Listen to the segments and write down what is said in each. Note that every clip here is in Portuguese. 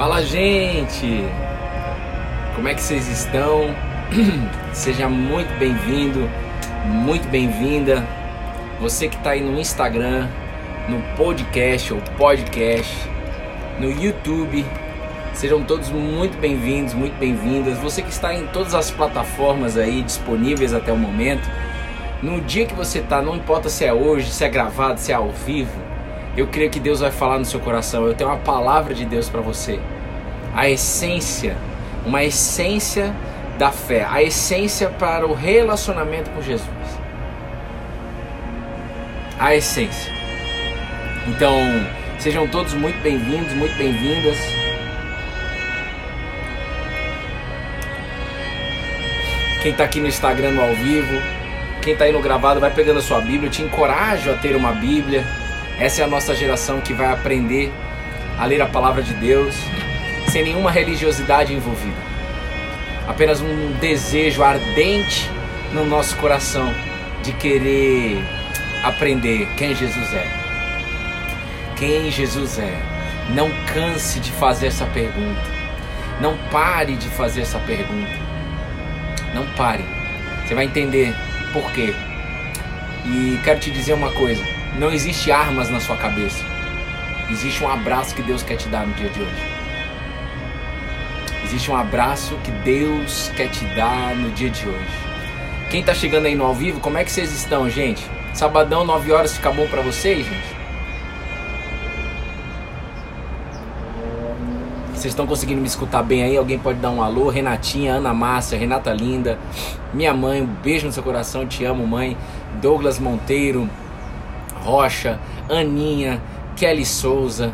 Fala, gente! Como é que vocês estão? Seja muito bem-vindo, muito bem-vinda. Você que está aí no Instagram, no podcast ou podcast, no YouTube, sejam todos muito bem-vindos, muito bem-vindas. Você que está em todas as plataformas aí disponíveis até o momento, no dia que você está, não importa se é hoje, se é gravado, se é ao vivo, eu creio que Deus vai falar no seu coração. Eu tenho uma palavra de Deus para você. A essência, uma essência da fé, a essência para o relacionamento com Jesus. A essência. Então, sejam todos muito bem-vindos, muito bem-vindas. Quem está aqui no Instagram no ao vivo, quem está aí no gravado, vai pegando a sua Bíblia. Eu te encorajo a ter uma Bíblia essa é a nossa geração que vai aprender a ler a palavra de Deus sem nenhuma religiosidade envolvida. Apenas um desejo ardente no nosso coração de querer aprender quem Jesus é. Quem Jesus é. Não canse de fazer essa pergunta. Não pare de fazer essa pergunta. Não pare. Você vai entender por quê. E quero te dizer uma coisa não existe armas na sua cabeça. Existe um abraço que Deus quer te dar no dia de hoje. Existe um abraço que Deus quer te dar no dia de hoje. Quem está chegando aí no ao vivo, como é que vocês estão, gente? Sabadão, 9 horas, fica bom para vocês, gente? Vocês estão conseguindo me escutar bem aí? Alguém pode dar um alô? Renatinha, Ana Márcia, Renata Linda, minha mãe, um beijo no seu coração, te amo, mãe. Douglas Monteiro, Rocha, Aninha, Kelly Souza,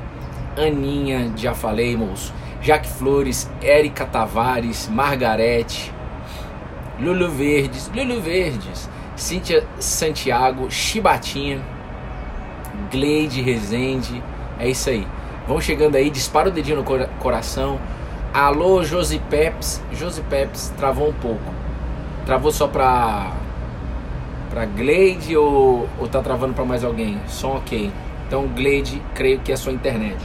Aninha, já falei, moço. Jaque Flores, Érica Tavares, Margarete, Lulu Verdes, Lulu Verdes, Cíntia Santiago, Chibatinha, Gleide Rezende, é isso aí. Vão chegando aí, dispara o dedinho no coração. Alô, Josi Peps. Josi Peps travou um pouco. Travou só pra Pra Glade ou, ou tá travando para mais alguém? Som ok. Então Glade, creio que é sua internet.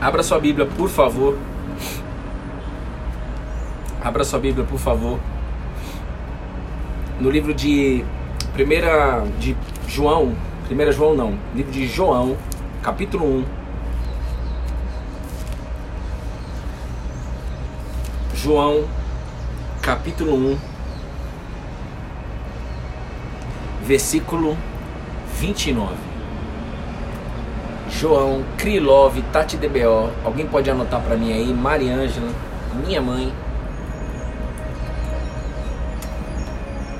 Abra sua Bíblia, por favor. Abra sua Bíblia, por favor. No livro de primeira de João, primeira João não, livro de João, capítulo 1. João, capítulo 1, versículo 29. João, Krilov, Tati DBO, alguém pode anotar para mim aí, Mariângela, minha mãe.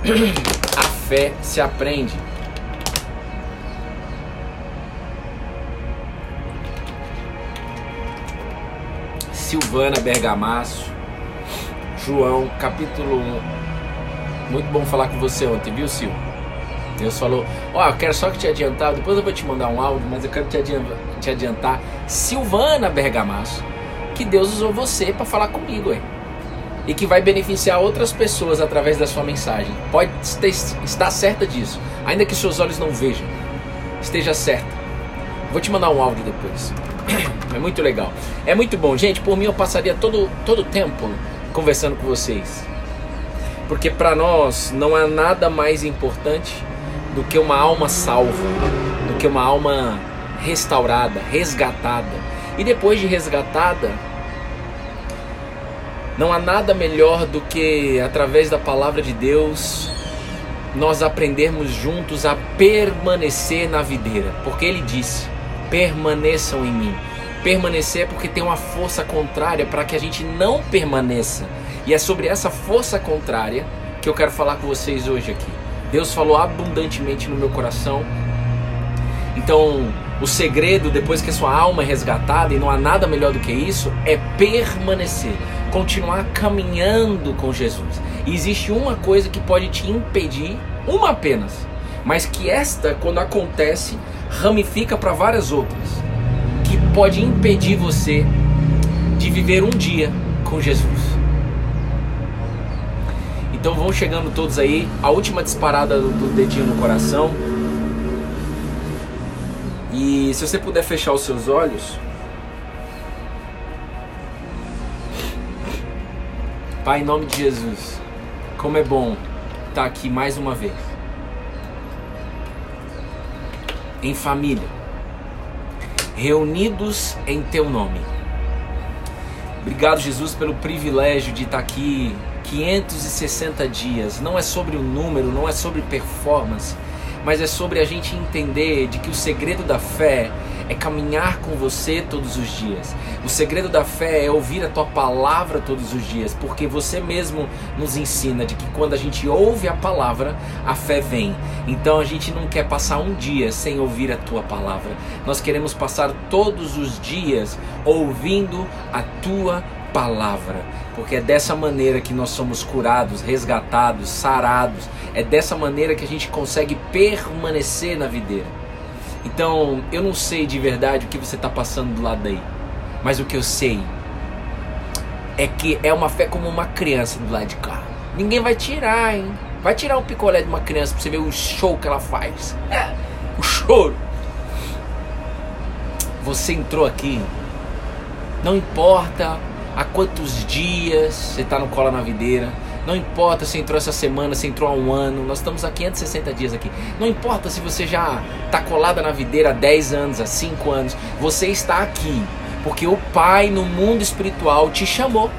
A fé se aprende. Silvana Bergamasso, João, capítulo 1. Muito bom falar com você ontem, viu, Sil? Deus falou: Ó, oh, eu quero só que te adiantar, depois eu vou te mandar um áudio, mas eu quero te adiantar, te adiantar Silvana Bergamasso, que Deus usou você para falar comigo, hein? E que vai beneficiar outras pessoas através da sua mensagem. Pode estar certa disso, ainda que seus olhos não vejam. Esteja certa. Vou te mandar um áudio depois. É muito legal. É muito bom, gente. Por mim eu passaria todo todo tempo conversando com vocês. Porque para nós não há nada mais importante do que uma alma salva, do que uma alma restaurada, resgatada. E depois de resgatada, não há nada melhor do que através da palavra de Deus nós aprendermos juntos a permanecer na videira, porque ele disse: "Permaneçam em mim" permanecer porque tem uma força contrária para que a gente não permaneça. E é sobre essa força contrária que eu quero falar com vocês hoje aqui. Deus falou abundantemente no meu coração. Então, o segredo, depois que a sua alma é resgatada, e não há nada melhor do que isso, é permanecer, continuar caminhando com Jesus. E existe uma coisa que pode te impedir, uma apenas, mas que esta, quando acontece, ramifica para várias outras que pode impedir você de viver um dia com Jesus. Então vão chegando todos aí. A última disparada do dedinho no coração. E se você puder fechar os seus olhos. Pai, em nome de Jesus, como é bom estar aqui mais uma vez. Em família, reunidos em Teu nome. Obrigado, Jesus, pelo privilégio de estar aqui 560 dias. Não é sobre o número, não é sobre performance mas é sobre a gente entender de que o segredo da fé é caminhar com você todos os dias. O segredo da fé é ouvir a tua palavra todos os dias, porque você mesmo nos ensina de que quando a gente ouve a palavra, a fé vem. Então a gente não quer passar um dia sem ouvir a tua palavra. Nós queremos passar todos os dias ouvindo a tua palavra, porque é dessa maneira que nós somos curados, resgatados, sarados é dessa maneira que a gente consegue permanecer na videira. Então, eu não sei de verdade o que você está passando do lado daí, mas o que eu sei é que é uma fé como uma criança do lado de cá. Ninguém vai tirar, hein? Vai tirar um picolé de uma criança pra você ver o show que ela faz. O choro. Você entrou aqui, não importa há quantos dias você está no colo na videira, não importa se entrou essa semana, se entrou há um ano, nós estamos há 560 dias aqui. Não importa se você já está colada na videira há 10 anos, há 5 anos, você está aqui porque o Pai no mundo espiritual te chamou.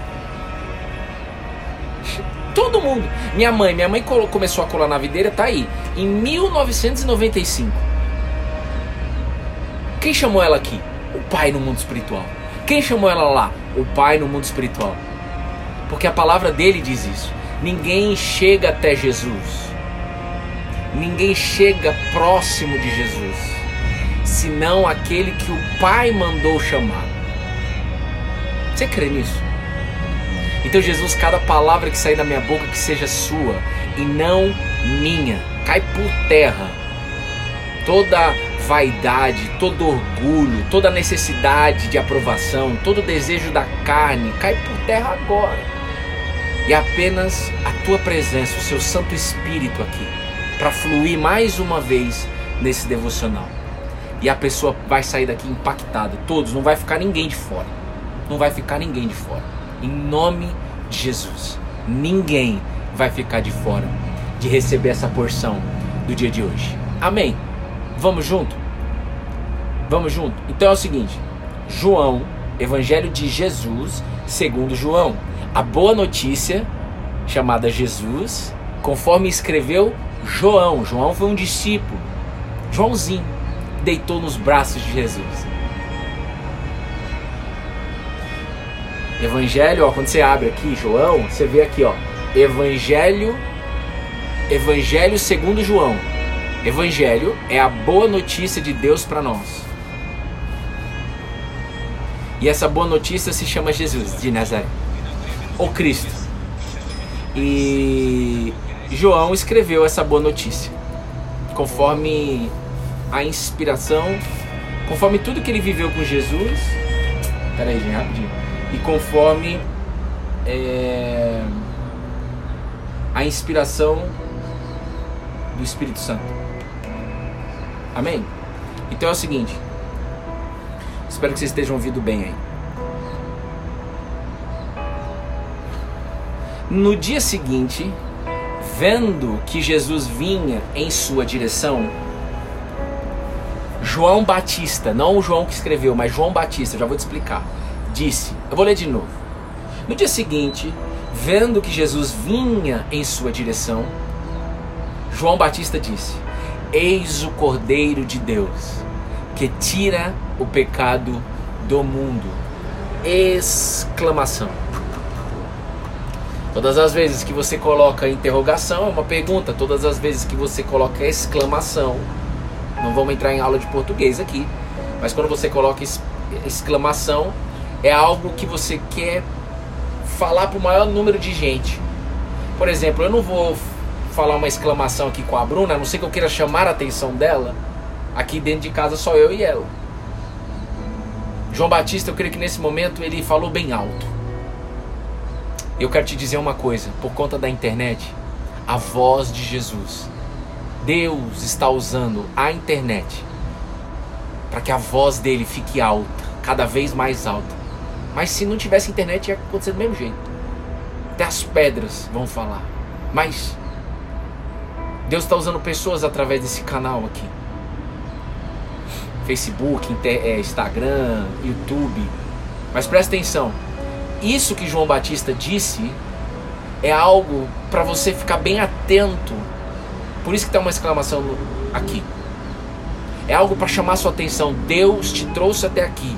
Todo mundo. Minha mãe, minha mãe começou a colar na videira, tá aí, em 1995. Quem chamou ela aqui? O Pai no mundo espiritual. Quem chamou ela lá? O Pai no mundo espiritual. Porque a palavra dele diz isso. Ninguém chega até Jesus. Ninguém chega próximo de Jesus, senão aquele que o Pai mandou chamar. Você crê nisso? Então, Jesus, cada palavra que sair da minha boca que seja sua e não minha, cai por terra. Toda vaidade, todo orgulho, toda necessidade de aprovação, todo desejo da carne, cai por terra agora e apenas a tua presença, o seu Santo Espírito aqui, para fluir mais uma vez nesse devocional. E a pessoa vai sair daqui impactada, todos, não vai ficar ninguém de fora. Não vai ficar ninguém de fora. Em nome de Jesus, ninguém vai ficar de fora de receber essa porção do dia de hoje. Amém. Vamos junto? Vamos junto? Então é o seguinte: João, Evangelho de Jesus, segundo João a boa notícia chamada Jesus, conforme escreveu João. João foi um discípulo. Joãozinho deitou nos braços de Jesus. Evangelho, ó, quando você abre aqui, João, você vê aqui, ó, Evangelho, Evangelho segundo João. Evangelho é a boa notícia de Deus para nós. E essa boa notícia se chama Jesus de Nazaré o Cristo. E João escreveu essa boa notícia, conforme a inspiração, conforme tudo que ele viveu com Jesus. Peraí, gente, rapidinho. E conforme é, a inspiração do Espírito Santo. Amém? Então é o seguinte. Espero que vocês estejam ouvindo bem aí. No dia seguinte, vendo que Jesus vinha em sua direção, João Batista, não o João que escreveu, mas João Batista, já vou te explicar, disse: Eu vou ler de novo. No dia seguinte, vendo que Jesus vinha em sua direção, João Batista disse: Eis o Cordeiro de Deus, que tira o pecado do mundo. Exclamação. Todas as vezes que você coloca interrogação é uma pergunta, todas as vezes que você coloca exclamação, não vamos entrar em aula de português aqui, mas quando você coloca exclamação, é algo que você quer falar para o maior número de gente. Por exemplo, eu não vou falar uma exclamação aqui com a Bruna, a não ser que eu queira chamar a atenção dela. Aqui dentro de casa só eu e ela. João Batista, eu creio que nesse momento ele falou bem alto. Eu quero te dizer uma coisa, por conta da internet, a voz de Jesus. Deus está usando a internet para que a voz dele fique alta, cada vez mais alta. Mas se não tivesse internet ia acontecer do mesmo jeito. Até as pedras vão falar. Mas Deus está usando pessoas através desse canal aqui. Facebook, é, Instagram, YouTube. Mas presta atenção. Isso que João Batista disse é algo para você ficar bem atento. Por isso que tem uma exclamação aqui. É algo para chamar sua atenção. Deus te trouxe até aqui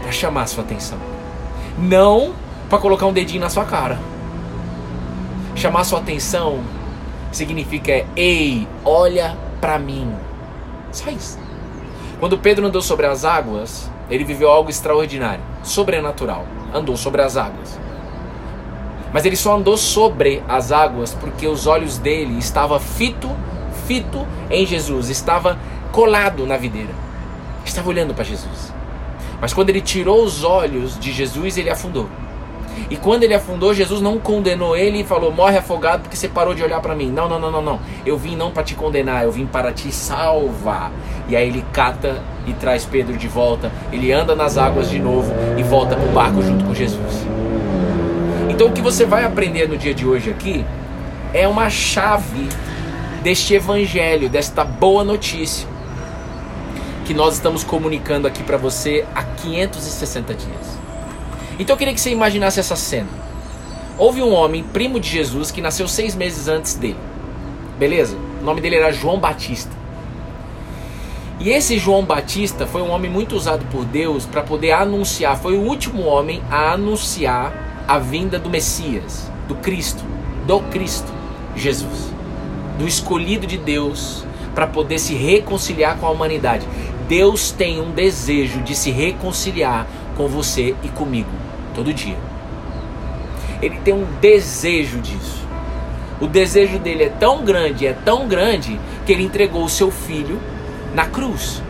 para chamar sua atenção. Não para colocar um dedinho na sua cara. Chamar sua atenção significa ei, olha para mim. Só isso. Quando Pedro andou sobre as águas, ele viveu algo extraordinário, sobrenatural. Andou sobre as águas. Mas ele só andou sobre as águas porque os olhos dele estavam fito, fito em Jesus, estava colado na videira. Estava olhando para Jesus. Mas quando ele tirou os olhos de Jesus, ele afundou. E quando ele afundou, Jesus não condenou ele e falou: morre afogado porque você parou de olhar para mim. Não, não, não, não, não. Eu vim não para te condenar, eu vim para te salvar. E aí ele cata e traz Pedro de volta. Ele anda nas águas de novo e volta para o barco junto com Jesus. Então o que você vai aprender no dia de hoje aqui é uma chave deste evangelho, desta boa notícia que nós estamos comunicando aqui para você há 560 dias. Então eu queria que você imaginasse essa cena. Houve um homem, primo de Jesus, que nasceu seis meses antes dele. Beleza? O nome dele era João Batista. E esse João Batista foi um homem muito usado por Deus para poder anunciar, foi o último homem a anunciar a vinda do Messias, do Cristo, do Cristo, Jesus, do escolhido de Deus para poder se reconciliar com a humanidade. Deus tem um desejo de se reconciliar com você e comigo todo dia. Ele tem um desejo disso. O desejo dele é tão grande, é tão grande, que ele entregou o seu filho na cruz.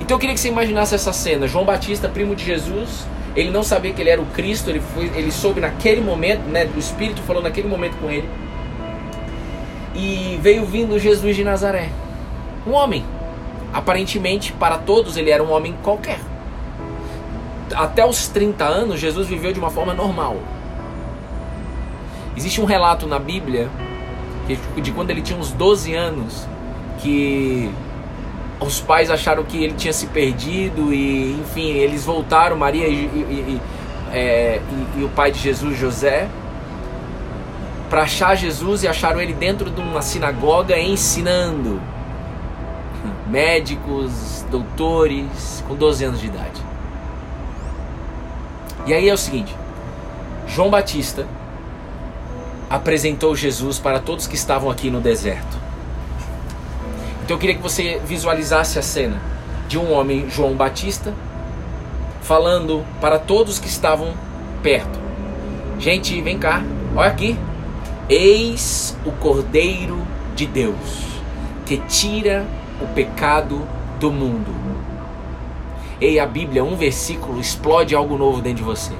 Então eu queria que você imaginasse essa cena: João Batista, primo de Jesus, ele não sabia que ele era o Cristo, ele, foi, ele soube naquele momento, né, o Espírito falou naquele momento com ele. E veio vindo Jesus de Nazaré. Um homem. Aparentemente, para todos, ele era um homem qualquer. Até os 30 anos, Jesus viveu de uma forma normal. Existe um relato na Bíblia de quando ele tinha uns 12 anos que os pais acharam que ele tinha se perdido e, enfim, eles voltaram, Maria e, e, é, e o pai de Jesus, José, para achar Jesus e acharam ele dentro de uma sinagoga ensinando. Médicos, doutores, com 12 anos de idade. E aí é o seguinte: João Batista apresentou Jesus para todos que estavam aqui no deserto. Então eu queria que você visualizasse a cena de um homem, João Batista, falando para todos que estavam perto: Gente, vem cá, olha aqui. Eis o Cordeiro de Deus que tira o pecado do mundo. Ei, a Bíblia, um versículo explode algo novo dentro de você.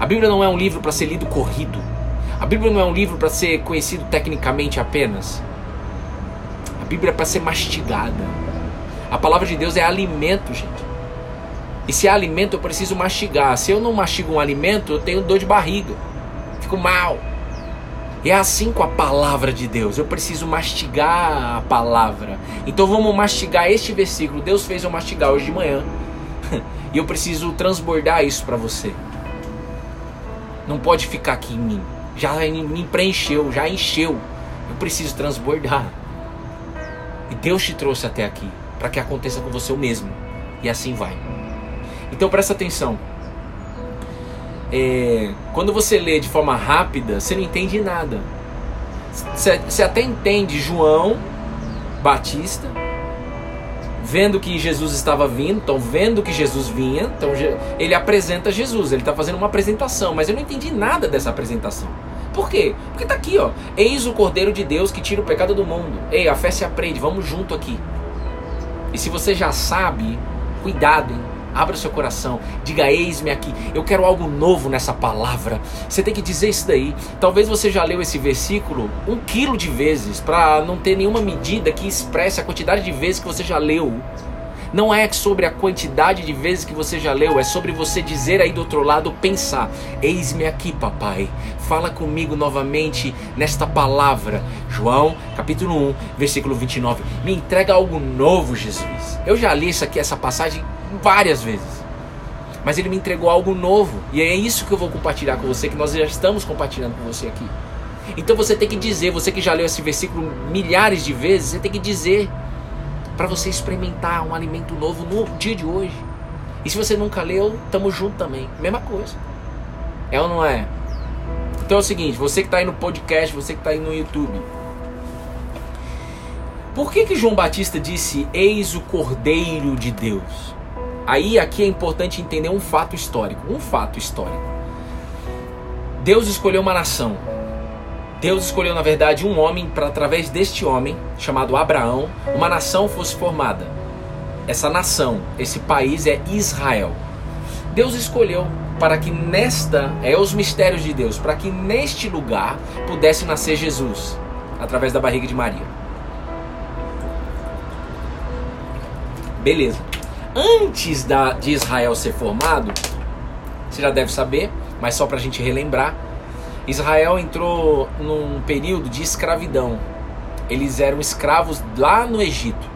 A Bíblia não é um livro para ser lido corrido. A Bíblia não é um livro para ser conhecido tecnicamente apenas. Bíblia é para ser mastigada. A palavra de Deus é alimento, gente. E se é alimento, eu preciso mastigar. Se eu não mastigo um alimento, eu tenho dor de barriga. Fico mal. E é assim com a palavra de Deus. Eu preciso mastigar a palavra. Então vamos mastigar este versículo. Deus fez eu mastigar hoje de manhã. E eu preciso transbordar isso para você. Não pode ficar aqui em mim. Já me preencheu, já encheu. Eu preciso transbordar. E Deus te trouxe até aqui para que aconteça com você o mesmo. E assim vai. Então presta atenção. É, quando você lê de forma rápida, você não entende nada. Você, até entende João Batista, vendo que Jesus estava vindo, então vendo que Jesus vinha, então ele apresenta Jesus, ele está fazendo uma apresentação, mas eu não entendi nada dessa apresentação. Por quê? Porque tá aqui, ó. Eis o Cordeiro de Deus que tira o pecado do mundo. Ei, a fé se aprende, vamos junto aqui. E se você já sabe, cuidado, hein? Abra o seu coração, diga: Eis-me aqui. Eu quero algo novo nessa palavra. Você tem que dizer isso daí. Talvez você já leu esse versículo um quilo de vezes, para não ter nenhuma medida que expresse a quantidade de vezes que você já leu. Não é sobre a quantidade de vezes que você já leu, é sobre você dizer aí do outro lado, pensar: Eis-me aqui, papai. Fala comigo novamente nesta palavra. João, capítulo 1, versículo 29. Me entrega algo novo, Jesus. Eu já li isso aqui, essa passagem, várias vezes. Mas ele me entregou algo novo. E é isso que eu vou compartilhar com você, que nós já estamos compartilhando com você aqui. Então você tem que dizer, você que já leu esse versículo milhares de vezes, você tem que dizer para você experimentar um alimento novo no dia de hoje. E se você nunca leu, tamo junto também. Mesma coisa. É ou não é? Então é o seguinte, você que está aí no podcast, você que está aí no YouTube. Por que que João Batista disse: "Eis o Cordeiro de Deus"? Aí aqui é importante entender um fato histórico, um fato histórico. Deus escolheu uma nação, Deus escolheu, na verdade, um homem para, através deste homem, chamado Abraão, uma nação fosse formada. Essa nação, esse país é Israel. Deus escolheu para que nesta, é os mistérios de Deus, para que neste lugar pudesse nascer Jesus, através da barriga de Maria. Beleza. Antes da, de Israel ser formado, você já deve saber, mas só para a gente relembrar, Israel entrou num período de escravidão. Eles eram escravos lá no Egito.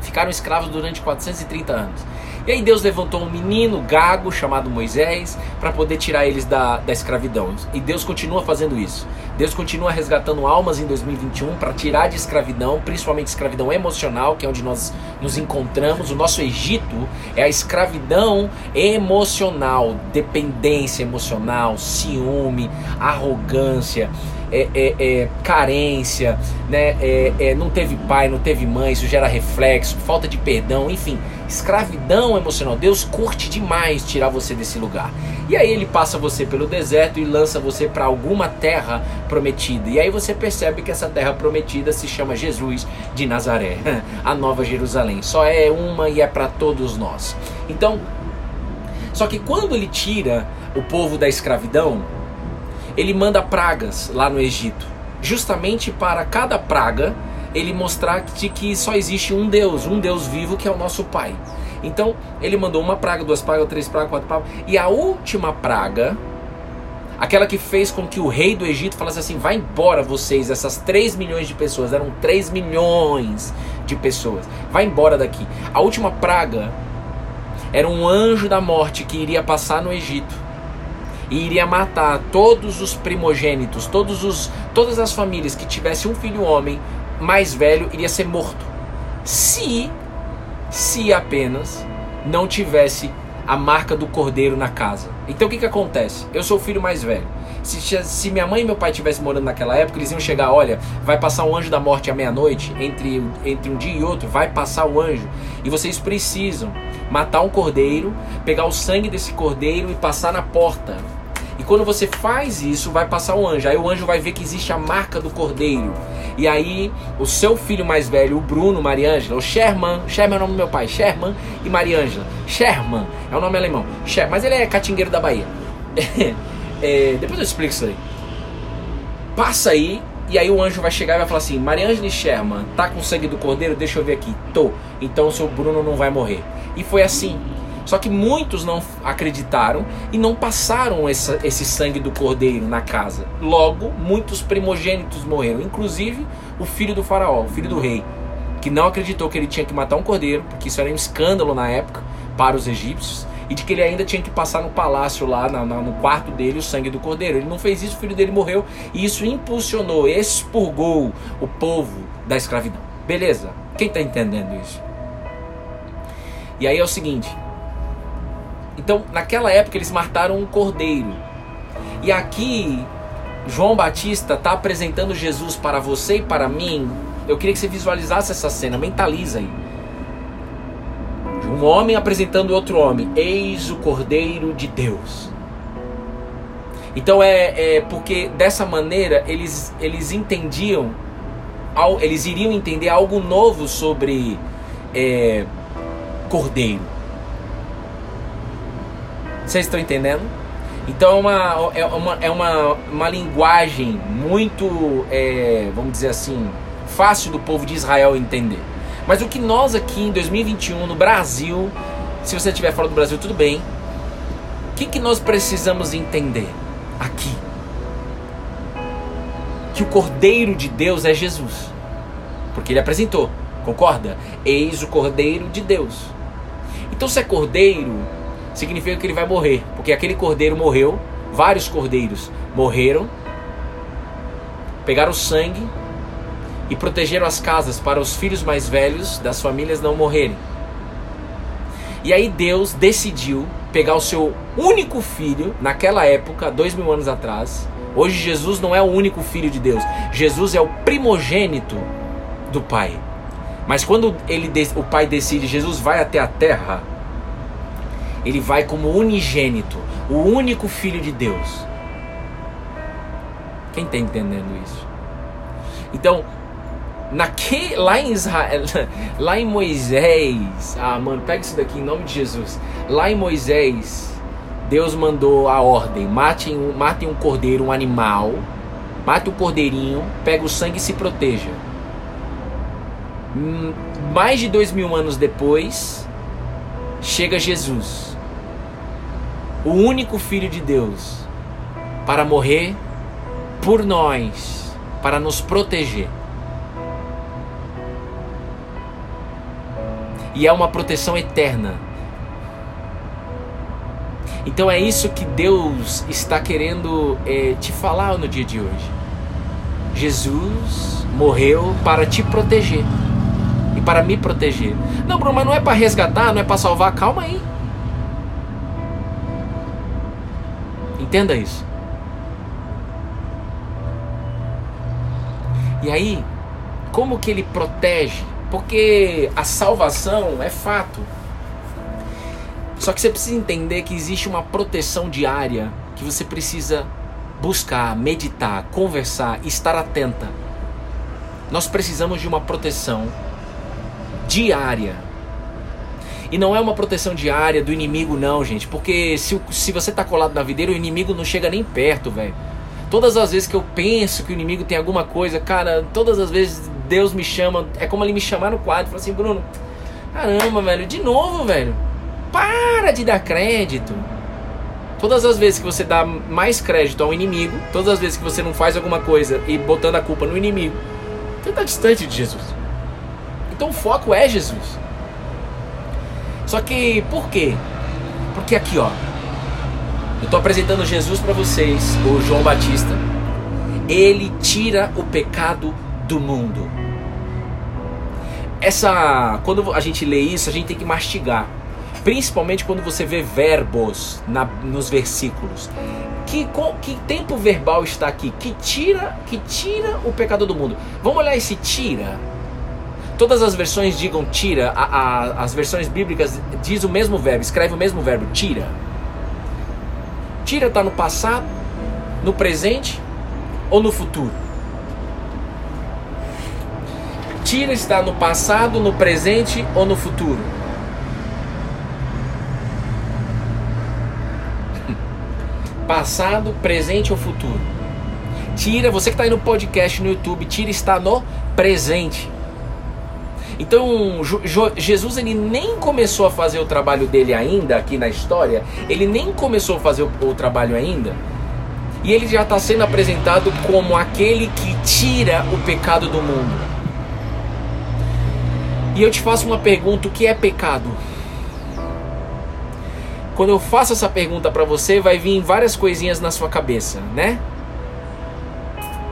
Ficaram escravos durante 430 anos. E aí Deus levantou um menino gago chamado Moisés para poder tirar eles da, da escravidão. E Deus continua fazendo isso. Deus continua resgatando almas em 2021 para tirar de escravidão, principalmente escravidão emocional, que é onde nós nos encontramos. O nosso Egito é a escravidão emocional, dependência emocional, ciúme, arrogância, é, é, é, carência, né? É, é, não teve pai, não teve mãe, isso gera reflexo, falta de perdão, enfim, escravidão emocional. Deus curte demais tirar você desse lugar. E aí ele passa você pelo deserto e lança você para alguma terra prometida. E aí você percebe que essa terra prometida se chama Jesus de Nazaré, a Nova Jerusalém. Só é uma e é para todos nós. Então, só que quando ele tira o povo da escravidão, ele manda pragas lá no Egito, justamente para cada praga ele mostrar de que só existe um Deus, um Deus vivo que é o nosso Pai. Então ele mandou uma praga, duas pragas, três pragas, quatro pragas, e a última praga, aquela que fez com que o rei do Egito falasse assim: vai embora vocês, essas 3 milhões de pessoas, eram 3 milhões de pessoas, vai embora daqui. A última praga era um anjo da morte que iria passar no Egito e iria matar todos os primogênitos, todos os, todas as famílias que tivesse um filho homem mais velho iria ser morto. Se, se apenas não tivesse a marca do cordeiro na casa. Então o que, que acontece? Eu sou o filho mais velho. Se, se minha mãe e meu pai estivessem morando naquela época, eles iam chegar, olha, vai passar um anjo da morte à meia-noite, entre, entre um dia e outro, vai passar o anjo. E vocês precisam matar um cordeiro, pegar o sangue desse cordeiro e passar na porta quando você faz isso, vai passar o anjo. Aí o anjo vai ver que existe a marca do cordeiro. E aí o seu filho mais velho, o Bruno Mariângela, o Sherman, Sherman é o nome do meu pai, Sherman e Mariângela. Sherman é o nome alemão. Sher, mas ele é catingueiro da Bahia. é, depois eu explico isso aí. Passa aí e aí o anjo vai chegar e vai falar assim: Mariângela Sherman, tá com sangue do cordeiro? Deixa eu ver aqui. Tô. Então o seu Bruno não vai morrer. E foi assim. Só que muitos não acreditaram e não passaram essa, esse sangue do cordeiro na casa. Logo, muitos primogênitos morreram, inclusive o filho do faraó, o filho do rei, que não acreditou que ele tinha que matar um cordeiro, porque isso era um escândalo na época para os egípcios, e de que ele ainda tinha que passar no palácio lá, na, na, no quarto dele, o sangue do cordeiro. Ele não fez isso, o filho dele morreu, e isso impulsionou, expurgou o povo da escravidão. Beleza? Quem está entendendo isso? E aí é o seguinte: então, naquela época, eles mataram um cordeiro. E aqui, João Batista está apresentando Jesus para você e para mim. Eu queria que você visualizasse essa cena, mentaliza aí. Um homem apresentando outro homem. Eis o Cordeiro de Deus. Então é, é porque dessa maneira eles, eles entendiam, eles iriam entender algo novo sobre é, Cordeiro. Vocês estão entendendo? Então é uma, é uma, é uma, uma linguagem muito, é, vamos dizer assim, fácil do povo de Israel entender. Mas o que nós aqui em 2021, no Brasil, se você estiver fora do Brasil, tudo bem. O que, que nós precisamos entender aqui? Que o Cordeiro de Deus é Jesus. Porque ele apresentou, concorda? Eis o Cordeiro de Deus. Então, se é Cordeiro, significa que ele vai morrer, porque aquele cordeiro morreu, vários cordeiros morreram, pegaram sangue e protegeram as casas para os filhos mais velhos das famílias não morrerem. E aí Deus decidiu pegar o seu único filho, naquela época, dois mil anos atrás. Hoje Jesus não é o único filho de Deus. Jesus é o primogênito do Pai. Mas quando ele, o Pai decide, Jesus vai até a terra, ele vai como unigênito, o único filho de Deus. Quem está entendendo isso? Então, naque, lá em Israel, lá em Moisés, ah, mano, pega isso daqui em nome de Jesus. Lá em Moisés, Deus mandou a ordem: matem, matem um cordeiro, um animal, mate o um cordeirinho, pega o sangue e se proteja. Hum, mais de dois mil anos depois, chega Jesus o único Filho de Deus, para morrer por nós, para nos proteger. E é uma proteção eterna. Então é isso que Deus está querendo é, te falar no dia de hoje. Jesus morreu para te proteger e para me proteger. Não, Bruno, mas não é para resgatar, não é para salvar. Calma aí. Entenda isso. E aí, como que ele protege? Porque a salvação é fato. Só que você precisa entender que existe uma proteção diária que você precisa buscar, meditar, conversar, estar atenta. Nós precisamos de uma proteção diária e não é uma proteção diária do inimigo, não, gente. Porque se, se você tá colado na videira, o inimigo não chega nem perto, velho. Todas as vezes que eu penso que o inimigo tem alguma coisa, cara, todas as vezes Deus me chama. É como ele me chamar no quadro falar assim, Bruno, caramba, velho, de novo, velho. Para de dar crédito. Todas as vezes que você dá mais crédito ao inimigo, todas as vezes que você não faz alguma coisa e botando a culpa no inimigo, você está distante de Jesus. Então o foco é Jesus. Só que por quê? Porque aqui, ó, eu estou apresentando Jesus para vocês, o João Batista. Ele tira o pecado do mundo. Essa, quando a gente lê isso, a gente tem que mastigar. Principalmente quando você vê verbos na, nos versículos. Que, que tempo verbal está aqui? Que tira, que tira o pecado do mundo. Vamos olhar esse tira Todas as versões digam tira, a, a, as versões bíblicas diz o mesmo verbo, escreve o mesmo verbo, tira. Tira está no passado, no presente ou no futuro? Tira está no passado, no presente ou no futuro? Passado, presente ou futuro? Tira, você que está aí no podcast no YouTube, tira está no presente. Então, Jesus ele nem começou a fazer o trabalho dele ainda aqui na história, ele nem começou a fazer o, o trabalho ainda, e ele já está sendo apresentado como aquele que tira o pecado do mundo. E eu te faço uma pergunta: o que é pecado? Quando eu faço essa pergunta para você, vai vir várias coisinhas na sua cabeça, né?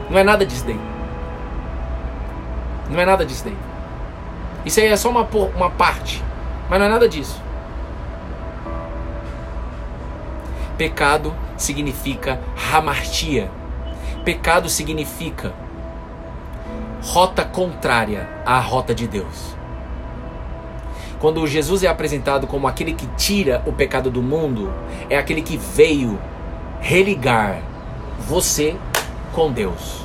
Não é nada disso daí. Não é nada disso daí. Isso aí é só uma, uma parte, mas não é nada disso. Pecado significa hamartia. Pecado significa rota contrária à rota de Deus. Quando Jesus é apresentado como aquele que tira o pecado do mundo, é aquele que veio religar você com Deus.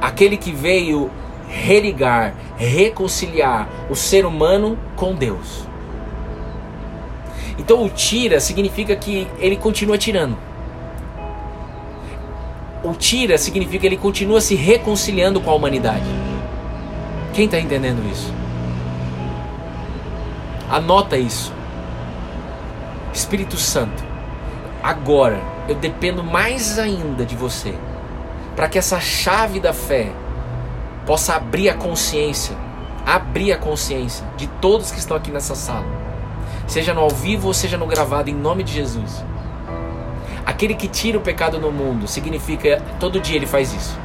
Aquele que veio religar, reconciliar o ser humano com Deus. Então o tira significa que ele continua tirando. O tira significa que ele continua se reconciliando com a humanidade. Quem está entendendo isso? Anota isso. Espírito Santo, agora eu dependo mais ainda de você para que essa chave da fé possa abrir a consciência, abrir a consciência de todos que estão aqui nessa sala, seja no ao vivo ou seja no gravado, em nome de Jesus. Aquele que tira o pecado no mundo significa todo dia ele faz isso.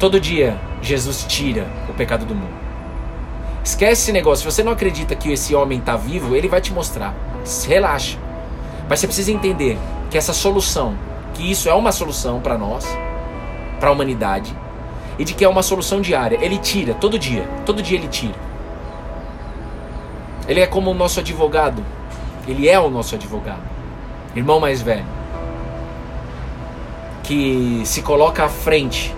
Todo dia Jesus tira o pecado do mundo. Esquece esse negócio. Se você não acredita que esse homem está vivo, ele vai te mostrar. Relaxa. Mas você precisa entender que essa solução, que isso é uma solução para nós, para a humanidade, e de que é uma solução diária. Ele tira todo dia. Todo dia ele tira. Ele é como o nosso advogado. Ele é o nosso advogado. Irmão mais velho. Que se coloca à frente.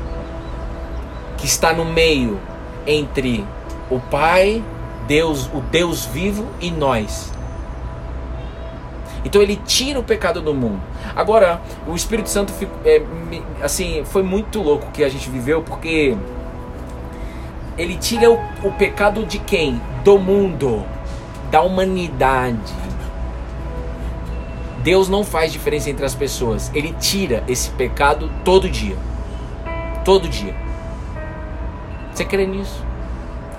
Que está no meio entre o Pai, Deus, o Deus vivo e nós. Então ele tira o pecado do mundo. Agora, o Espírito Santo é, assim, foi muito louco que a gente viveu porque ele tira o, o pecado de quem? Do mundo, da humanidade. Deus não faz diferença entre as pessoas. Ele tira esse pecado todo dia. Todo dia. Você crê nisso?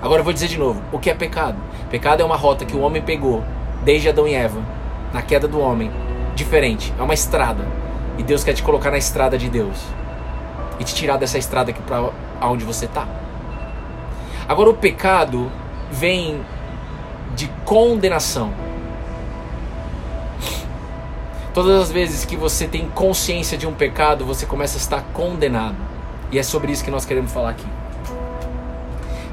Agora eu vou dizer de novo: o que é pecado? Pecado é uma rota que o homem pegou desde Adão e Eva, na queda do homem, diferente, é uma estrada. E Deus quer te colocar na estrada de Deus e te tirar dessa estrada aqui para aonde você está. Agora o pecado vem de condenação. Todas as vezes que você tem consciência de um pecado, você começa a estar condenado. E é sobre isso que nós queremos falar aqui.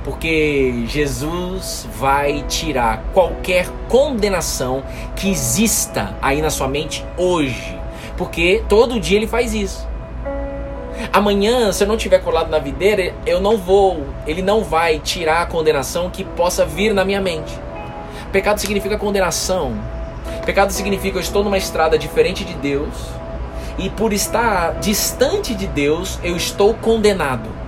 Porque Jesus vai tirar qualquer condenação que exista aí na sua mente hoje. Porque todo dia ele faz isso. Amanhã, se eu não tiver colado na videira, eu não vou, ele não vai tirar a condenação que possa vir na minha mente. Pecado significa condenação. Pecado significa eu estou numa estrada diferente de Deus e por estar distante de Deus, eu estou condenado.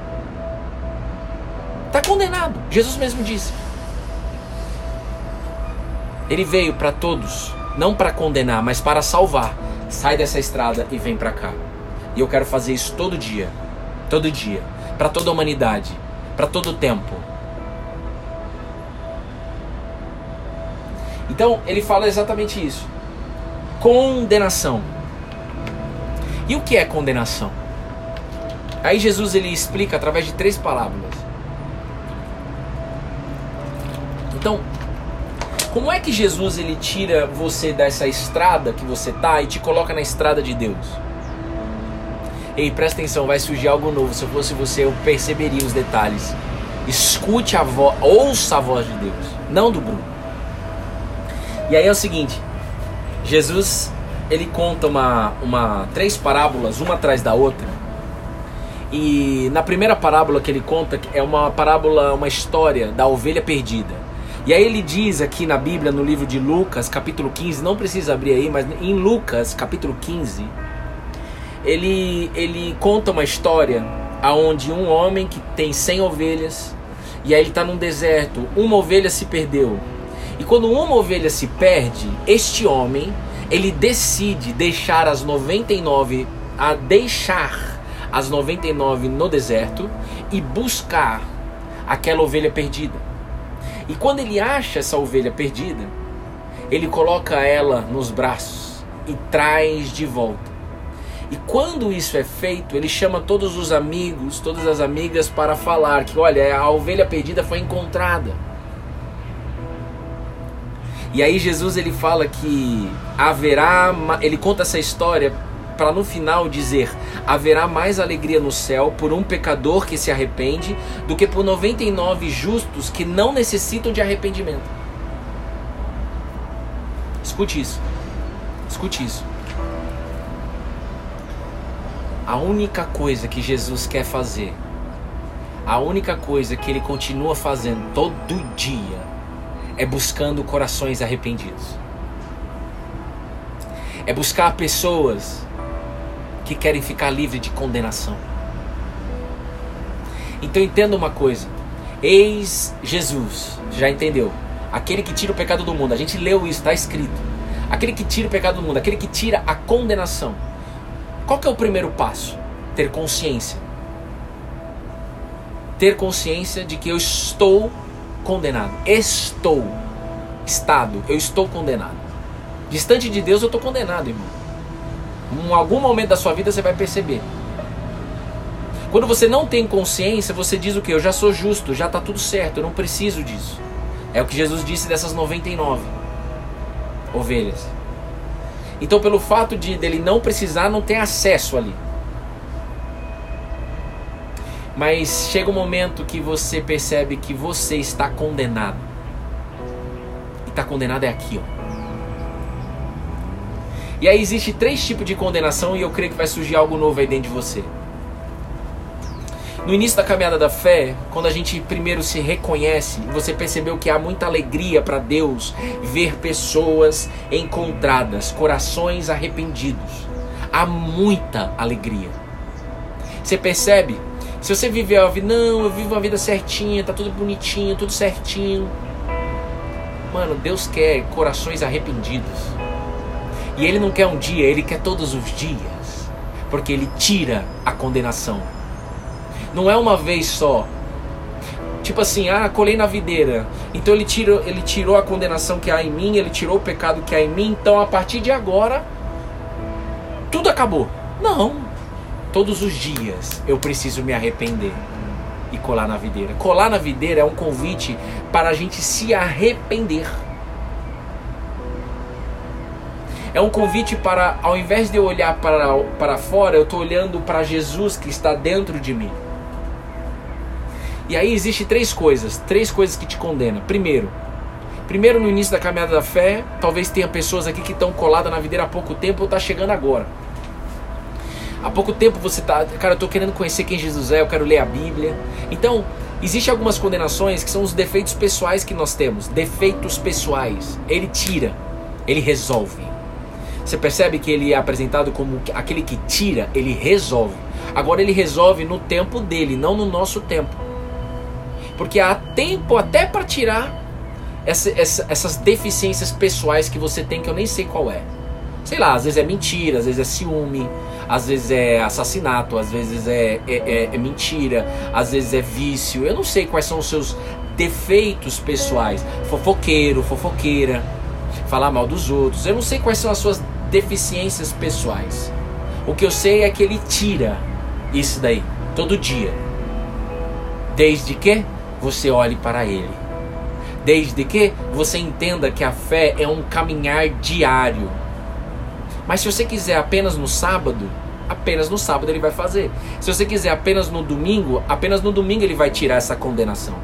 Está condenado. Jesus mesmo disse. Ele veio para todos, não para condenar, mas para salvar. Sai dessa estrada e vem para cá. E eu quero fazer isso todo dia. Todo dia. Para toda a humanidade. Para todo o tempo. Então, ele fala exatamente isso. Condenação. E o que é condenação? Aí Jesus ele explica através de três palavras. Então, como é que Jesus ele tira você dessa estrada que você tá e te coloca na estrada de Deus? Ei, presta atenção, vai surgir algo novo. Se eu fosse você, eu perceberia os detalhes. Escute a voz, ouça a voz de Deus, não do Bruno. E aí é o seguinte, Jesus ele conta uma, uma três parábolas, uma atrás da outra. E na primeira parábola que ele conta é uma parábola, uma história da ovelha perdida. E aí ele diz aqui na Bíblia, no livro de Lucas, capítulo 15, não precisa abrir aí, mas em Lucas, capítulo 15, ele, ele conta uma história aonde um homem que tem 100 ovelhas, e aí ele está num deserto, uma ovelha se perdeu. E quando uma ovelha se perde, este homem, ele decide deixar as 99, a deixar as 99 no deserto e buscar aquela ovelha perdida. E quando ele acha essa ovelha perdida, ele coloca ela nos braços e traz de volta. E quando isso é feito, ele chama todos os amigos, todas as amigas para falar que, olha, a ovelha perdida foi encontrada. E aí Jesus ele fala que haverá, ele conta essa história para no final dizer: haverá mais alegria no céu por um pecador que se arrepende do que por 99 justos que não necessitam de arrependimento. Escute isso. Escute isso. A única coisa que Jesus quer fazer, a única coisa que ele continua fazendo todo dia, é buscando corações arrependidos. É buscar pessoas que querem ficar livres de condenação. Então entenda uma coisa. Eis Jesus, já entendeu? Aquele que tira o pecado do mundo. A gente leu isso, está escrito. Aquele que tira o pecado do mundo, aquele que tira a condenação. Qual que é o primeiro passo? Ter consciência. Ter consciência de que eu estou condenado. Estou. Estado. Eu estou condenado. Distante de Deus eu estou condenado, irmão. Em algum momento da sua vida você vai perceber. Quando você não tem consciência, você diz o que? Eu já sou justo, já está tudo certo, eu não preciso disso. É o que Jesus disse dessas 99 ovelhas. Então, pelo fato de dele não precisar, não tem acesso ali. Mas chega um momento que você percebe que você está condenado. E está condenado é aqui, ó. E aí existe três tipos de condenação e eu creio que vai surgir algo novo aí dentro de você. No início da caminhada da fé, quando a gente primeiro se reconhece, você percebeu que há muita alegria para Deus ver pessoas encontradas, corações arrependidos. Há muita alegria. Você percebe? Se você viver a vida, não, eu vivo uma vida certinha, tá tudo bonitinho, tudo certinho. Mano, Deus quer corações arrependidos. E Ele não quer um dia, Ele quer todos os dias. Porque Ele tira a condenação. Não é uma vez só. Tipo assim, ah, colei na videira. Então ele tirou, ele tirou a condenação que há em mim, ele tirou o pecado que há em mim. Então a partir de agora, tudo acabou. Não. Todos os dias eu preciso me arrepender e colar na videira. Colar na videira é um convite para a gente se arrepender. É um convite para, ao invés de eu olhar para, para fora, eu estou olhando para Jesus que está dentro de mim. E aí existe três coisas, três coisas que te condenam. Primeiro, primeiro no início da caminhada da fé, talvez tenha pessoas aqui que estão coladas na videira há pouco tempo ou está chegando agora. Há pouco tempo você tá, cara, eu estou querendo conhecer quem Jesus é, eu quero ler a Bíblia. Então, existem algumas condenações que são os defeitos pessoais que nós temos, defeitos pessoais. Ele tira, ele resolve. Você percebe que ele é apresentado como aquele que tira, ele resolve. Agora ele resolve no tempo dele, não no nosso tempo. Porque há tempo até para tirar essa, essa, essas deficiências pessoais que você tem que eu nem sei qual é. Sei lá, às vezes é mentira, às vezes é ciúme, às vezes é assassinato, às vezes é, é, é, é mentira, às vezes é vício. Eu não sei quais são os seus defeitos pessoais. Fofoqueiro, fofoqueira, falar mal dos outros. Eu não sei quais são as suas deficiências pessoais. O que eu sei é que ele tira isso daí todo dia. Desde que você olhe para Ele. Desde que você entenda que a fé é um caminhar diário. Mas se você quiser apenas no sábado, apenas no sábado ele vai fazer. Se você quiser apenas no domingo, apenas no domingo ele vai tirar essa condenação.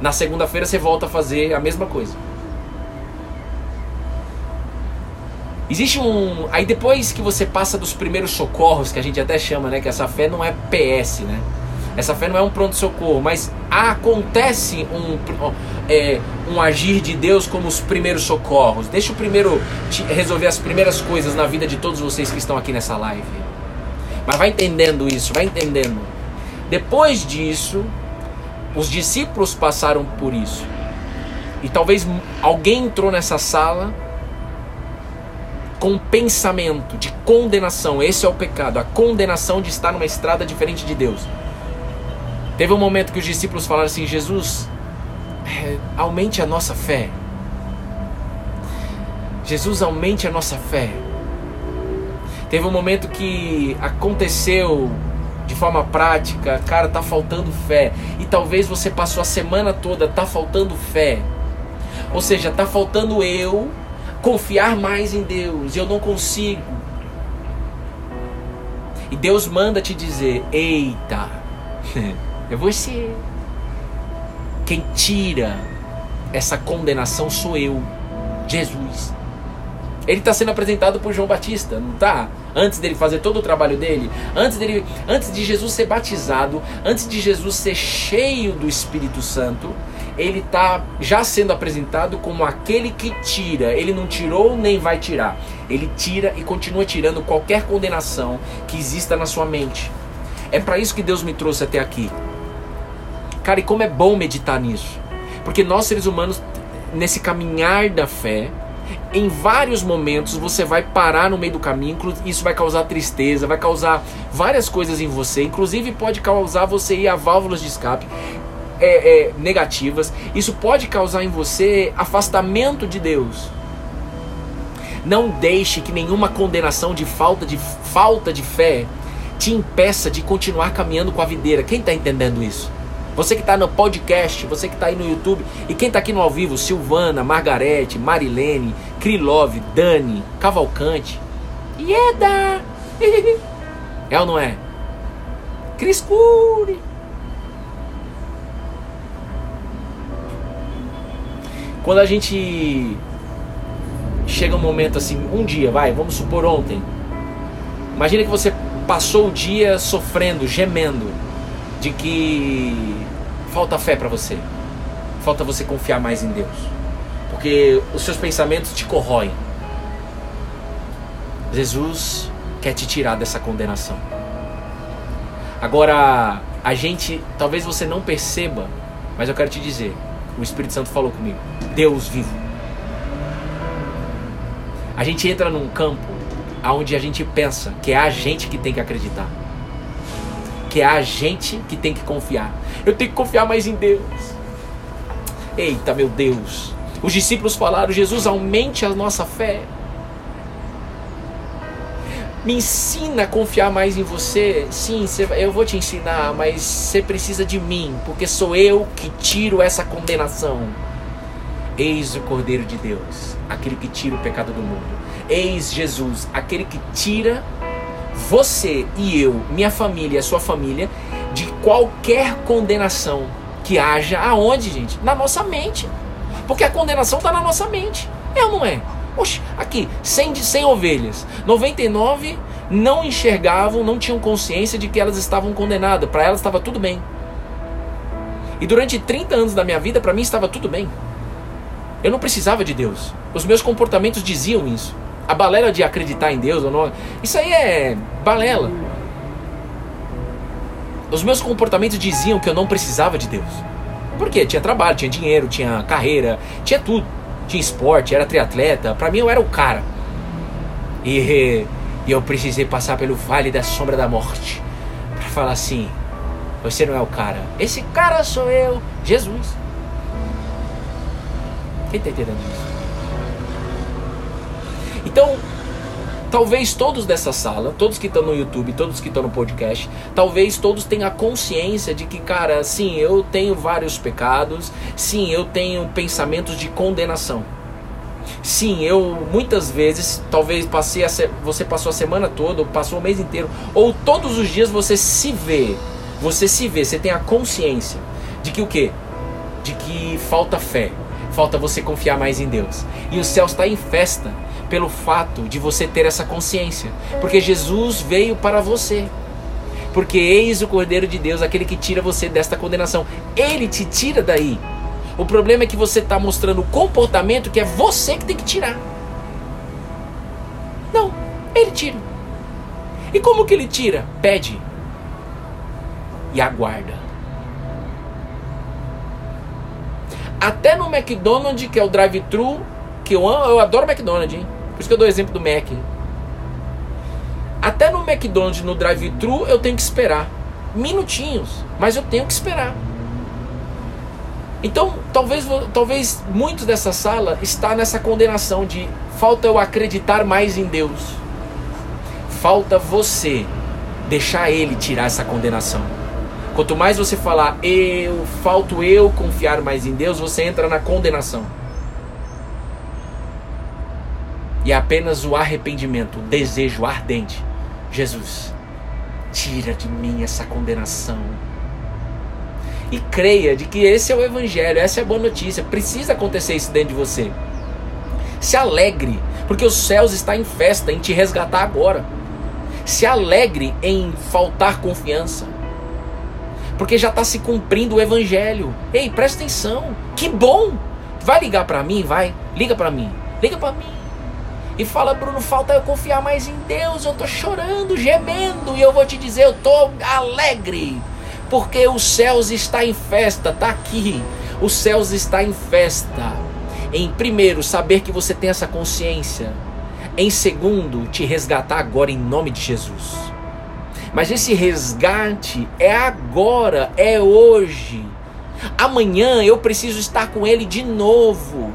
Na segunda-feira você volta a fazer a mesma coisa. Existe um. Aí depois que você passa dos primeiros socorros, que a gente até chama, né? Que essa fé não é PS, né? Essa fé não é um pronto-socorro, mas acontece um, é, um agir de Deus como os primeiros socorros. Deixa eu primeiro resolver as primeiras coisas na vida de todos vocês que estão aqui nessa live. Mas vai entendendo isso, vai entendendo. Depois disso, os discípulos passaram por isso. E talvez alguém entrou nessa sala com pensamento de condenação. Esse é o pecado, a condenação de estar numa estrada diferente de Deus. Teve um momento que os discípulos falaram assim: Jesus, é, aumente a nossa fé. Jesus, aumente a nossa fé. Teve um momento que aconteceu de forma prática, cara, tá faltando fé. E talvez você passou a semana toda, tá faltando fé. Ou seja, tá faltando eu confiar mais em Deus. Eu não consigo. E Deus manda te dizer: eita. É você. Quem tira essa condenação sou eu, Jesus. Ele está sendo apresentado por João Batista, não está? Antes dele fazer todo o trabalho dele, antes dele, antes de Jesus ser batizado, antes de Jesus ser cheio do Espírito Santo, ele está já sendo apresentado como aquele que tira. Ele não tirou nem vai tirar. Ele tira e continua tirando qualquer condenação que exista na sua mente. É para isso que Deus me trouxe até aqui. Cara, e como é bom meditar nisso. Porque nós seres humanos, nesse caminhar da fé, em vários momentos você vai parar no meio do caminho, isso vai causar tristeza, vai causar várias coisas em você, inclusive pode causar você ir a válvulas de escape é, é, negativas, isso pode causar em você afastamento de Deus. Não deixe que nenhuma condenação de falta de falta de fé te impeça de continuar caminhando com a videira. Quem está entendendo isso? Você que está no podcast, você que está aí no YouTube e quem está aqui no ao vivo, Silvana, Margarete, Marilene, Krilov, Dani, Cavalcante, Ieda, é ou não é? Cris Quando a gente chega um momento assim, um dia, vai, vamos supor ontem. Imagina que você passou o dia sofrendo, gemendo, de que falta fé para você. Falta você confiar mais em Deus. Porque os seus pensamentos te corroem. Jesus quer te tirar dessa condenação. Agora, a gente, talvez você não perceba, mas eu quero te dizer, o Espírito Santo falou comigo. Deus vivo. A gente entra num campo onde a gente pensa que é a gente que tem que acreditar. Que é a gente que tem que confiar. Eu tenho que confiar mais em Deus. Eita, meu Deus. Os discípulos falaram: Jesus, aumente a nossa fé. Me ensina a confiar mais em você. Sim, eu vou te ensinar, mas você precisa de mim, porque sou eu que tiro essa condenação. Eis o Cordeiro de Deus, aquele que tira o pecado do mundo. Eis Jesus, aquele que tira você e eu, minha família, a sua família, de qualquer condenação que haja aonde, gente? Na nossa mente. Porque a condenação está na nossa mente. É ou não é? Oxe, aqui, 100 de 100 ovelhas, 99 não enxergavam, não tinham consciência de que elas estavam condenadas. Para elas estava tudo bem. E durante 30 anos da minha vida, para mim estava tudo bem. Eu não precisava de Deus. Os meus comportamentos diziam isso. A balela de acreditar em Deus ou não, isso aí é balela. Os meus comportamentos diziam que eu não precisava de Deus. Por quê? Tinha trabalho, tinha dinheiro, tinha carreira, tinha tudo tinha esporte, era triatleta. Para mim eu era o cara. E, e eu precisei passar pelo vale da sombra da morte para falar assim: você não é o cara. Esse cara sou eu, Jesus. Quem está entendendo isso? Então, Talvez todos dessa sala, todos que estão no YouTube, todos que estão no podcast, talvez todos tenham a consciência de que, cara, sim, eu tenho vários pecados, sim, eu tenho pensamentos de condenação. Sim, eu muitas vezes, talvez passei a se, você passou a semana toda, ou passou o mês inteiro, ou todos os dias você se vê, você se vê, você tem a consciência de que o quê? De que falta fé, falta você confiar mais em Deus. E o céu está em festa pelo fato de você ter essa consciência, porque Jesus veio para você. Porque eis o Cordeiro de Deus, aquele que tira você desta condenação. Ele te tira daí. O problema é que você está mostrando o comportamento que é você que tem que tirar. Não, ele tira. E como que ele tira? Pede e aguarda. Até no McDonald's, que é o drive-thru, que eu amo, eu adoro McDonald's, hein? Por isso que eu dou o exemplo do Mac. Até no McDonald's, no drive-thru, eu tenho que esperar. Minutinhos, mas eu tenho que esperar. Então, talvez, talvez muitos dessa sala está nessa condenação de falta eu acreditar mais em Deus. Falta você deixar ele tirar essa condenação. Quanto mais você falar eu, falto eu confiar mais em Deus, você entra na condenação. E apenas o arrependimento, o desejo ardente. Jesus, tira de mim essa condenação. E creia de que esse é o Evangelho, essa é a boa notícia. Precisa acontecer isso dentro de você. Se alegre, Porque os céus estão em festa em te resgatar agora. Se alegre em faltar confiança. Porque já está se cumprindo o evangelho. Ei, presta atenção. Que bom! Vai ligar para mim, vai. Liga para mim. Liga para mim. E fala, Bruno, falta eu confiar mais em Deus. Eu tô chorando, gemendo. E eu vou te dizer, eu tô alegre. Porque os céus está em festa, tá aqui. Os céus está em festa. Em primeiro, saber que você tem essa consciência. Em segundo, te resgatar agora em nome de Jesus. Mas esse resgate é agora, é hoje. Amanhã eu preciso estar com ele de novo.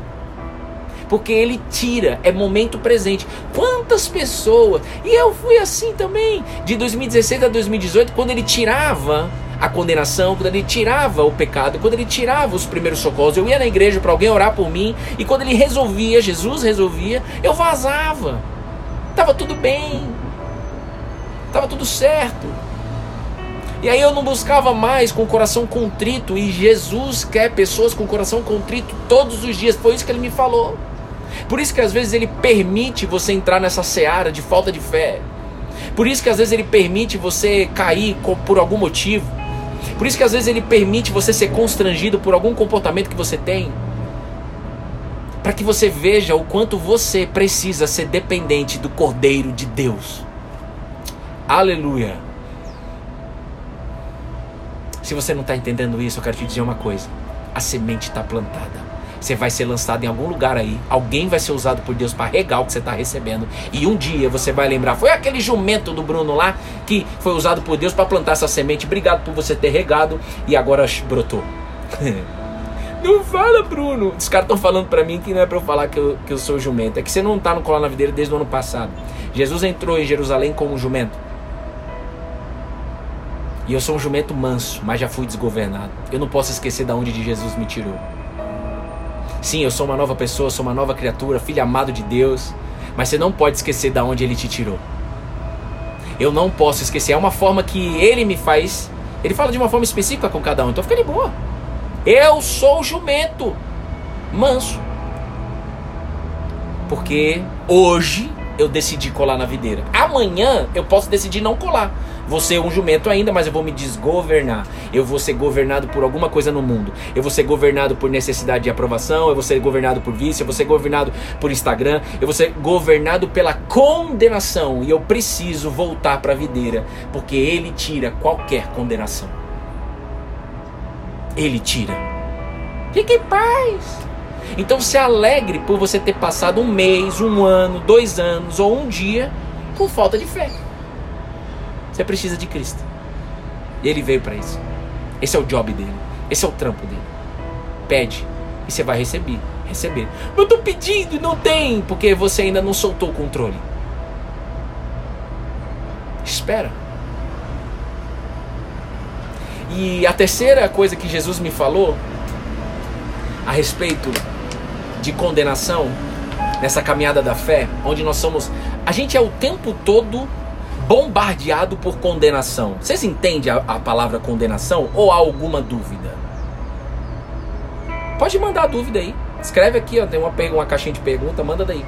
Porque ele tira, é momento presente. Quantas pessoas, e eu fui assim também, de 2016 a 2018, quando ele tirava a condenação, quando ele tirava o pecado, quando ele tirava os primeiros socorros, eu ia na igreja para alguém orar por mim, e quando ele resolvia, Jesus resolvia, eu vazava. Tava tudo bem. Tava tudo certo. E aí eu não buscava mais com o coração contrito, e Jesus quer pessoas com o coração contrito todos os dias. Foi isso que ele me falou. Por isso que às vezes ele permite você entrar nessa seara de falta de fé. Por isso que às vezes ele permite você cair por algum motivo. Por isso que às vezes ele permite você ser constrangido por algum comportamento que você tem. Para que você veja o quanto você precisa ser dependente do Cordeiro de Deus. Aleluia. Se você não está entendendo isso, eu quero te dizer uma coisa: a semente está plantada. Você vai ser lançado em algum lugar aí. Alguém vai ser usado por Deus para regar o que você está recebendo. E um dia você vai lembrar: foi aquele jumento do Bruno lá que foi usado por Deus para plantar essa semente. Obrigado por você ter regado e agora brotou. Não fala, Bruno. Os caras estão falando para mim que não é para eu falar que eu, que eu sou jumento. É que você não está no colar na videira desde o ano passado. Jesus entrou em Jerusalém como um jumento. E eu sou um jumento manso, mas já fui desgovernado. Eu não posso esquecer da onde Jesus me tirou. Sim, eu sou uma nova pessoa, sou uma nova criatura, filho amado de Deus. Mas você não pode esquecer da onde Ele te tirou. Eu não posso esquecer. É uma forma que Ele me faz. Ele fala de uma forma específica com cada um. Então fica de boa. Eu sou jumento manso. Porque hoje eu decidi colar na videira. Amanhã eu posso decidir não colar. Vou ser um jumento ainda, mas eu vou me desgovernar. Eu vou ser governado por alguma coisa no mundo. Eu vou ser governado por necessidade de aprovação. Eu vou ser governado por vício. Eu vou ser governado por Instagram. Eu vou ser governado pela condenação. E eu preciso voltar para a videira, porque ele tira qualquer condenação. Ele tira. Fique em paz. Então se alegre por você ter passado um mês, um ano, dois anos ou um dia com falta de fé. Você precisa de Cristo. E ele veio para isso. Esse é o job dele. Esse é o trampo dele. Pede e você vai receber. Receber. Eu tô pedindo e não tem, porque você ainda não soltou o controle. Espera. E a terceira coisa que Jesus me falou a respeito de condenação nessa caminhada da fé, onde nós somos, a gente é o tempo todo bombardeado por condenação. Vocês entendem a, a palavra condenação ou há alguma dúvida? Pode mandar dúvida aí. Escreve aqui, ó, tem uma, uma caixinha de pergunta, manda daí.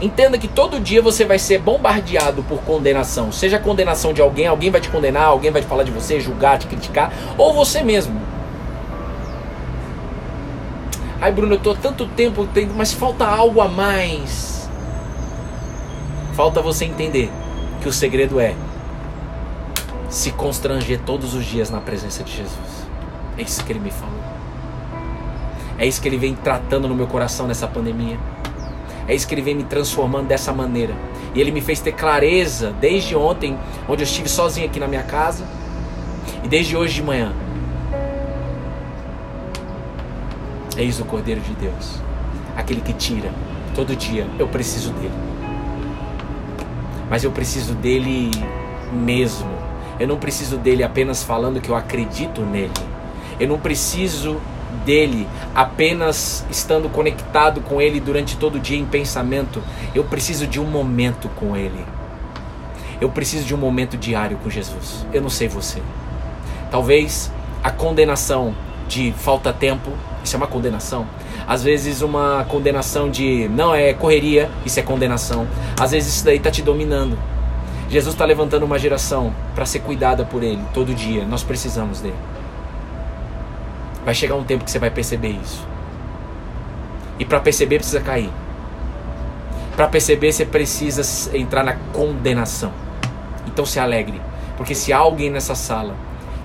Entenda que todo dia você vai ser bombardeado por condenação. Seja condenação de alguém, alguém vai te condenar, alguém vai te falar de você, julgar, te criticar, ou você mesmo. Ai, Bruno, eu tô tanto tempo, mas falta algo a mais. Falta você entender que o segredo é se constranger todos os dias na presença de Jesus. É isso que ele me falou. É isso que ele vem tratando no meu coração nessa pandemia. É isso que ele vem me transformando dessa maneira. E ele me fez ter clareza desde ontem, onde eu estive sozinho aqui na minha casa, e desde hoje de manhã. Eis o Cordeiro de Deus, aquele que tira todo dia. Eu preciso dele mas eu preciso dele mesmo. Eu não preciso dele apenas falando que eu acredito nele. Eu não preciso dele apenas estando conectado com ele durante todo o dia em pensamento. Eu preciso de um momento com ele. Eu preciso de um momento diário com Jesus. Eu não sei você. Talvez a condenação de falta tempo, isso é uma condenação. Às vezes uma condenação de não é correria, isso é condenação. Às vezes isso daí está te dominando. Jesus está levantando uma geração para ser cuidada por Ele todo dia. Nós precisamos dele. Vai chegar um tempo que você vai perceber isso. E para perceber precisa cair. Para perceber você precisa entrar na condenação. Então se alegre, porque se há alguém nessa sala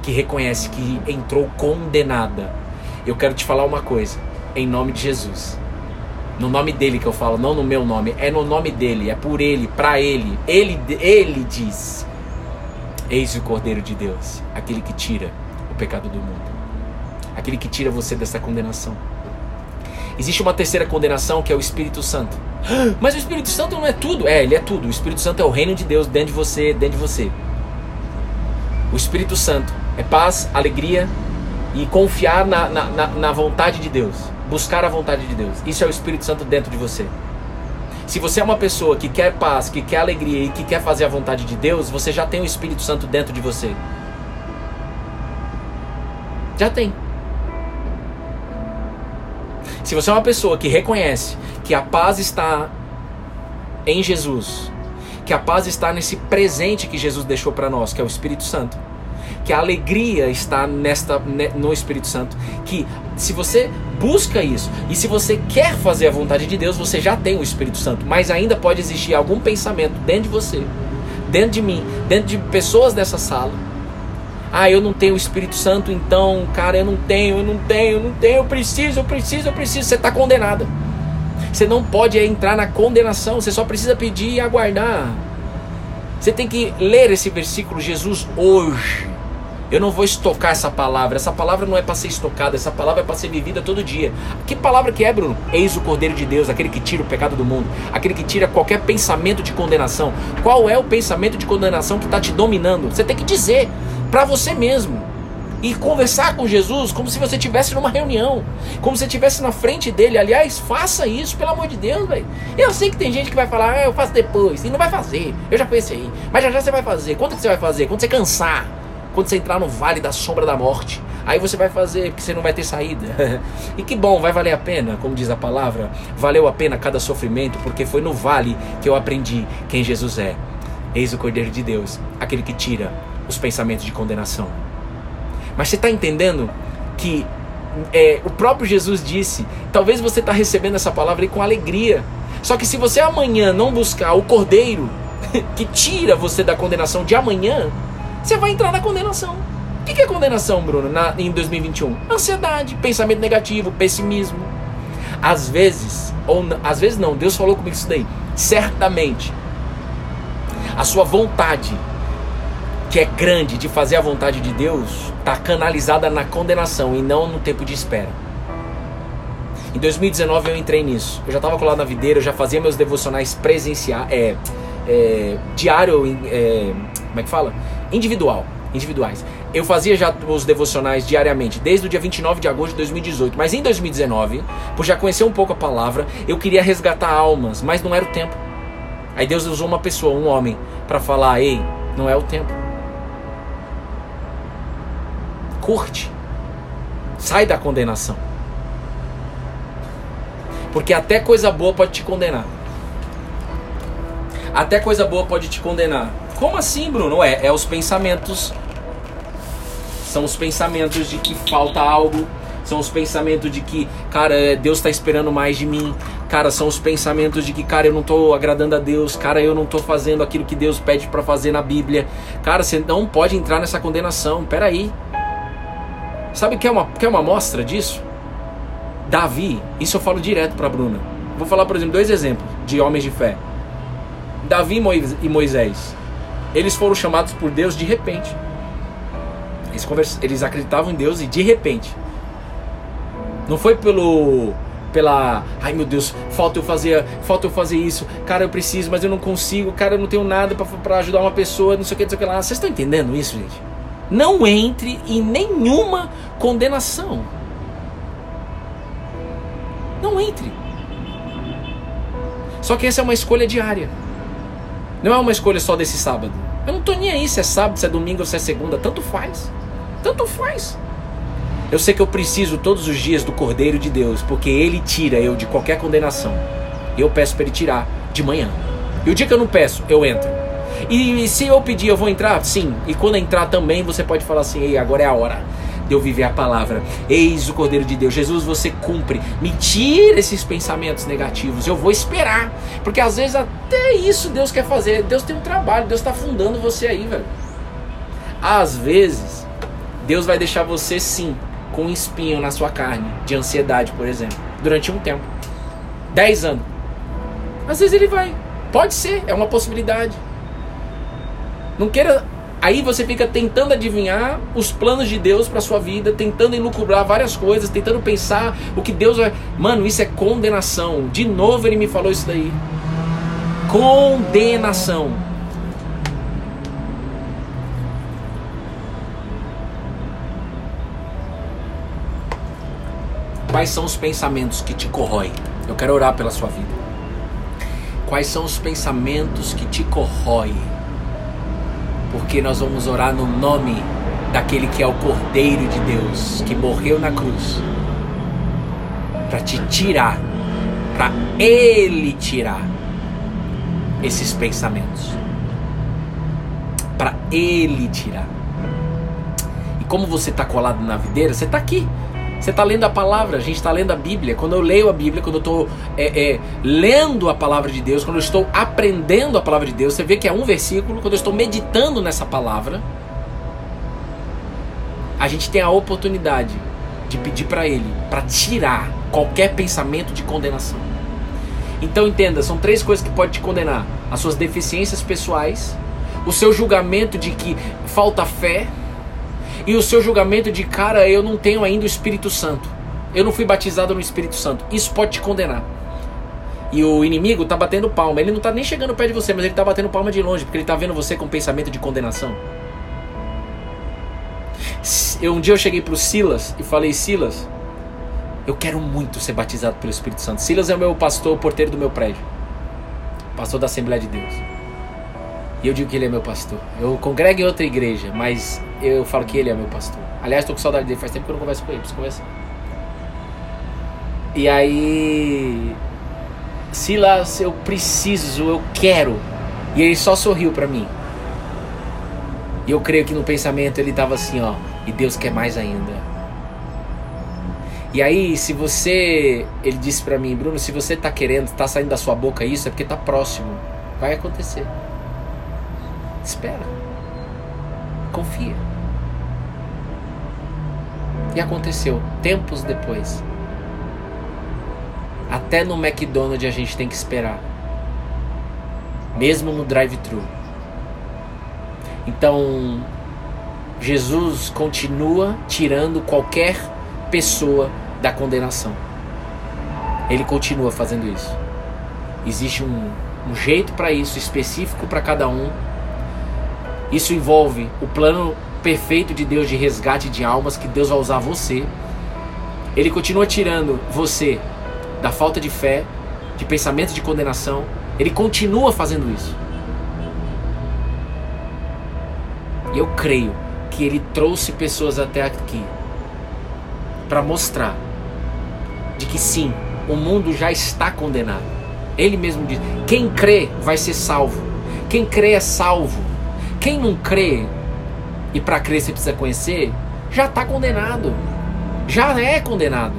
que reconhece que entrou condenada, eu quero te falar uma coisa, em nome de Jesus. No nome dele que eu falo, não no meu nome, é no nome dele, é por ele, para ele. Ele ele diz: Eis o Cordeiro de Deus, aquele que tira o pecado do mundo. Aquele que tira você dessa condenação. Existe uma terceira condenação que é o Espírito Santo. Mas o Espírito Santo não é tudo. É, ele é tudo. O Espírito Santo é o reino de Deus dentro de você, dentro de você. O Espírito Santo é paz, alegria e confiar na, na, na, na vontade de Deus. Buscar a vontade de Deus. Isso é o Espírito Santo dentro de você. Se você é uma pessoa que quer paz, que quer alegria e que quer fazer a vontade de Deus, você já tem o Espírito Santo dentro de você. Já tem. Se você é uma pessoa que reconhece que a paz está em Jesus, que a paz está nesse presente que Jesus deixou para nós, que é o Espírito Santo. Que a alegria está nesta no Espírito Santo, que se você busca isso e se você quer fazer a vontade de Deus, você já tem o Espírito Santo, mas ainda pode existir algum pensamento dentro de você, dentro de mim, dentro de pessoas dessa sala. Ah, eu não tenho o Espírito Santo, então, cara, eu não tenho, eu não tenho, eu não tenho, eu preciso, eu preciso, eu preciso. Você está condenado. Você não pode entrar na condenação, você só precisa pedir e aguardar. Você tem que ler esse versículo, Jesus hoje. Eu não vou estocar essa palavra. Essa palavra não é para ser estocada, essa palavra é para ser vivida todo dia. Que palavra que é, Bruno? Eis o Cordeiro de Deus, aquele que tira o pecado do mundo, aquele que tira qualquer pensamento de condenação. Qual é o pensamento de condenação que está te dominando? Você tem que dizer para você mesmo e conversar com Jesus como se você estivesse numa reunião, como se estivesse na frente dele. Aliás, faça isso, pelo amor de Deus, velho. Eu sei que tem gente que vai falar, ah, eu faço depois, e não vai fazer. Eu já pensei aí, mas já já você vai fazer. Quanto que você vai fazer? Quando você cansar, quando você entrar no vale da sombra da morte, aí você vai fazer, porque você não vai ter saída. e que bom, vai valer a pena, como diz a palavra, valeu a pena cada sofrimento, porque foi no vale que eu aprendi quem Jesus é. Eis o Cordeiro de Deus, aquele que tira os pensamentos de condenação. Mas você está entendendo que é, o próprio Jesus disse: talvez você está recebendo essa palavra com alegria. Só que se você amanhã não buscar o cordeiro que tira você da condenação de amanhã, você vai entrar na condenação. O que é condenação, Bruno, na, em 2021? Ansiedade, pensamento negativo, pessimismo. Às vezes, ou às vezes não, Deus falou comigo isso daí. Certamente, a sua vontade que é grande de fazer a vontade de Deus está canalizada na condenação e não no tempo de espera. Em 2019 eu entrei nisso. Eu já estava colado na videira, eu já fazia meus devocionais presenciais, é, é, diário, é, como é que fala? Individual, individuais. Eu fazia já os devocionais diariamente, desde o dia 29 de agosto de 2018. Mas em 2019, por já conhecer um pouco a palavra, eu queria resgatar almas, mas não era o tempo. Aí Deus usou uma pessoa, um homem, para falar: ei, não é o tempo. curte. Sai da condenação. Porque até coisa boa pode te condenar. Até coisa boa pode te condenar. Como assim, Bruno? É, é os pensamentos. São os pensamentos de que falta algo. São os pensamentos de que, cara, Deus está esperando mais de mim. Cara, são os pensamentos de que, cara, eu não estou agradando a Deus. Cara, eu não estou fazendo aquilo que Deus pede para fazer na Bíblia. Cara, você não pode entrar nessa condenação. Peraí. aí. Sabe que é uma, que é uma amostra disso? Davi, isso eu falo direto para Bruna. Vou falar, por exemplo, dois exemplos de homens de fé. Davi e Moisés. Eles foram chamados por Deus de repente. Eles, convers... eles acreditavam em Deus e de repente. Não foi pelo pela, ai meu Deus, falta eu fazer, falta eu fazer isso, cara, eu preciso, mas eu não consigo, cara, eu não tenho nada para ajudar uma pessoa, não sei o que, não sei o que lá. Vocês estão entendendo isso, gente? não entre em nenhuma condenação. Não entre. Só que essa é uma escolha diária. Não é uma escolha só desse sábado. Eu não tô nem aí se é sábado, se é domingo ou se é segunda. Tanto faz. Tanto faz. Eu sei que eu preciso todos os dias do Cordeiro de Deus, porque Ele tira eu de qualquer condenação. Eu peço para Ele tirar de manhã. E o dia que eu não peço, eu entro. E se eu pedir, eu vou entrar? Sim. E quando entrar também, você pode falar assim: Ei, agora é a hora de eu viver a palavra. Eis o Cordeiro de Deus. Jesus, você cumpre. Me tira esses pensamentos negativos. Eu vou esperar. Porque às vezes até isso Deus quer fazer. Deus tem um trabalho. Deus está fundando você aí, velho. Às vezes, Deus vai deixar você sim com um espinho na sua carne, de ansiedade, por exemplo, durante um tempo. Dez anos. Às vezes ele vai. Pode ser, é uma possibilidade. Não queira. Aí você fica tentando adivinhar os planos de Deus para sua vida, tentando elucubrar várias coisas, tentando pensar o que Deus vai. Mano, isso é condenação. De novo ele me falou isso daí. Condenação. Quais são os pensamentos que te corroem? Eu quero orar pela sua vida. Quais são os pensamentos que te corroem? Porque nós vamos orar no nome daquele que é o Cordeiro de Deus, que morreu na cruz, para te tirar, para Ele tirar esses pensamentos, para Ele tirar. E como você está colado na videira, você está aqui. Você está lendo a palavra, a gente está lendo a Bíblia. Quando eu leio a Bíblia, quando eu estou é, é, lendo a palavra de Deus, quando eu estou aprendendo a palavra de Deus, você vê que é um versículo. Quando eu estou meditando nessa palavra, a gente tem a oportunidade de pedir para Ele para tirar qualquer pensamento de condenação. Então entenda, são três coisas que pode te condenar: as suas deficiências pessoais, o seu julgamento de que falta fé e o seu julgamento de cara, eu não tenho ainda o Espírito Santo. Eu não fui batizado no Espírito Santo. Isso pode te condenar. E o inimigo tá batendo palma. Ele não tá nem chegando perto de você, mas ele tá batendo palma de longe, porque ele tá vendo você com pensamento de condenação. Eu, um dia eu cheguei pro Silas e falei: Silas, eu quero muito ser batizado pelo Espírito Santo. Silas é o meu pastor, o porteiro do meu prédio. Pastor da Assembleia de Deus. E eu digo que ele é meu pastor. Eu congrego em outra igreja, mas eu falo que ele é meu pastor. Aliás, estou com saudade dele, faz tempo que eu não converso com ele, preciso conversar. E aí, Silas, eu preciso, eu quero. E ele só sorriu para mim. E eu creio que no pensamento ele estava assim, ó, e Deus quer mais ainda. E aí, se você, ele disse para mim, Bruno, se você tá querendo, tá saindo da sua boca isso, é porque tá próximo. Vai acontecer. Espera. Confia. E aconteceu, tempos depois. Até no McDonald's a gente tem que esperar. Mesmo no drive-thru. Então, Jesus continua tirando qualquer pessoa da condenação. Ele continua fazendo isso. Existe um, um jeito para isso, específico para cada um. Isso envolve o plano perfeito de Deus de resgate de almas que Deus vai usar você. Ele continua tirando você da falta de fé, de pensamento de condenação. Ele continua fazendo isso. E eu creio que ele trouxe pessoas até aqui para mostrar de que sim, o mundo já está condenado. Ele mesmo diz: quem crê vai ser salvo. Quem crê é salvo. Quem não crê, e para crer você precisa conhecer, já está condenado. Já é condenado.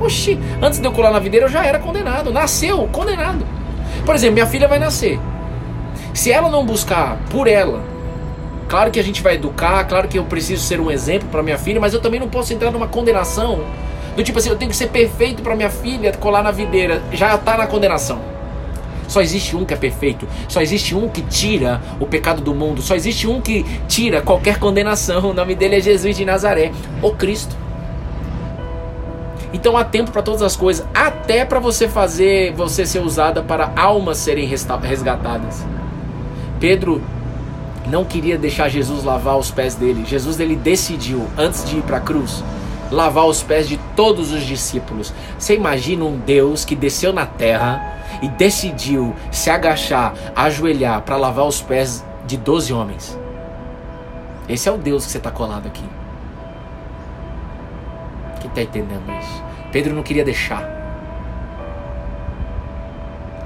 Oxi, antes de eu colar na videira eu já era condenado. Nasceu condenado. Por exemplo, minha filha vai nascer. Se ela não buscar por ela, claro que a gente vai educar, claro que eu preciso ser um exemplo para minha filha, mas eu também não posso entrar numa condenação do tipo assim, eu tenho que ser perfeito para minha filha colar na videira, já está na condenação. Só existe um que é perfeito. Só existe um que tira o pecado do mundo. Só existe um que tira qualquer condenação. O nome dele é Jesus de Nazaré, o Cristo. Então há tempo para todas as coisas, até para você fazer você ser usada para almas serem resgatadas. Pedro não queria deixar Jesus lavar os pés dele. Jesus ele decidiu antes de ir para a cruz lavar os pés de todos os discípulos. Você imagina um Deus que desceu na terra e decidiu se agachar, ajoelhar para lavar os pés de 12 homens. Esse é o Deus que você está colado aqui. Quem está entendendo isso? Pedro não queria deixar.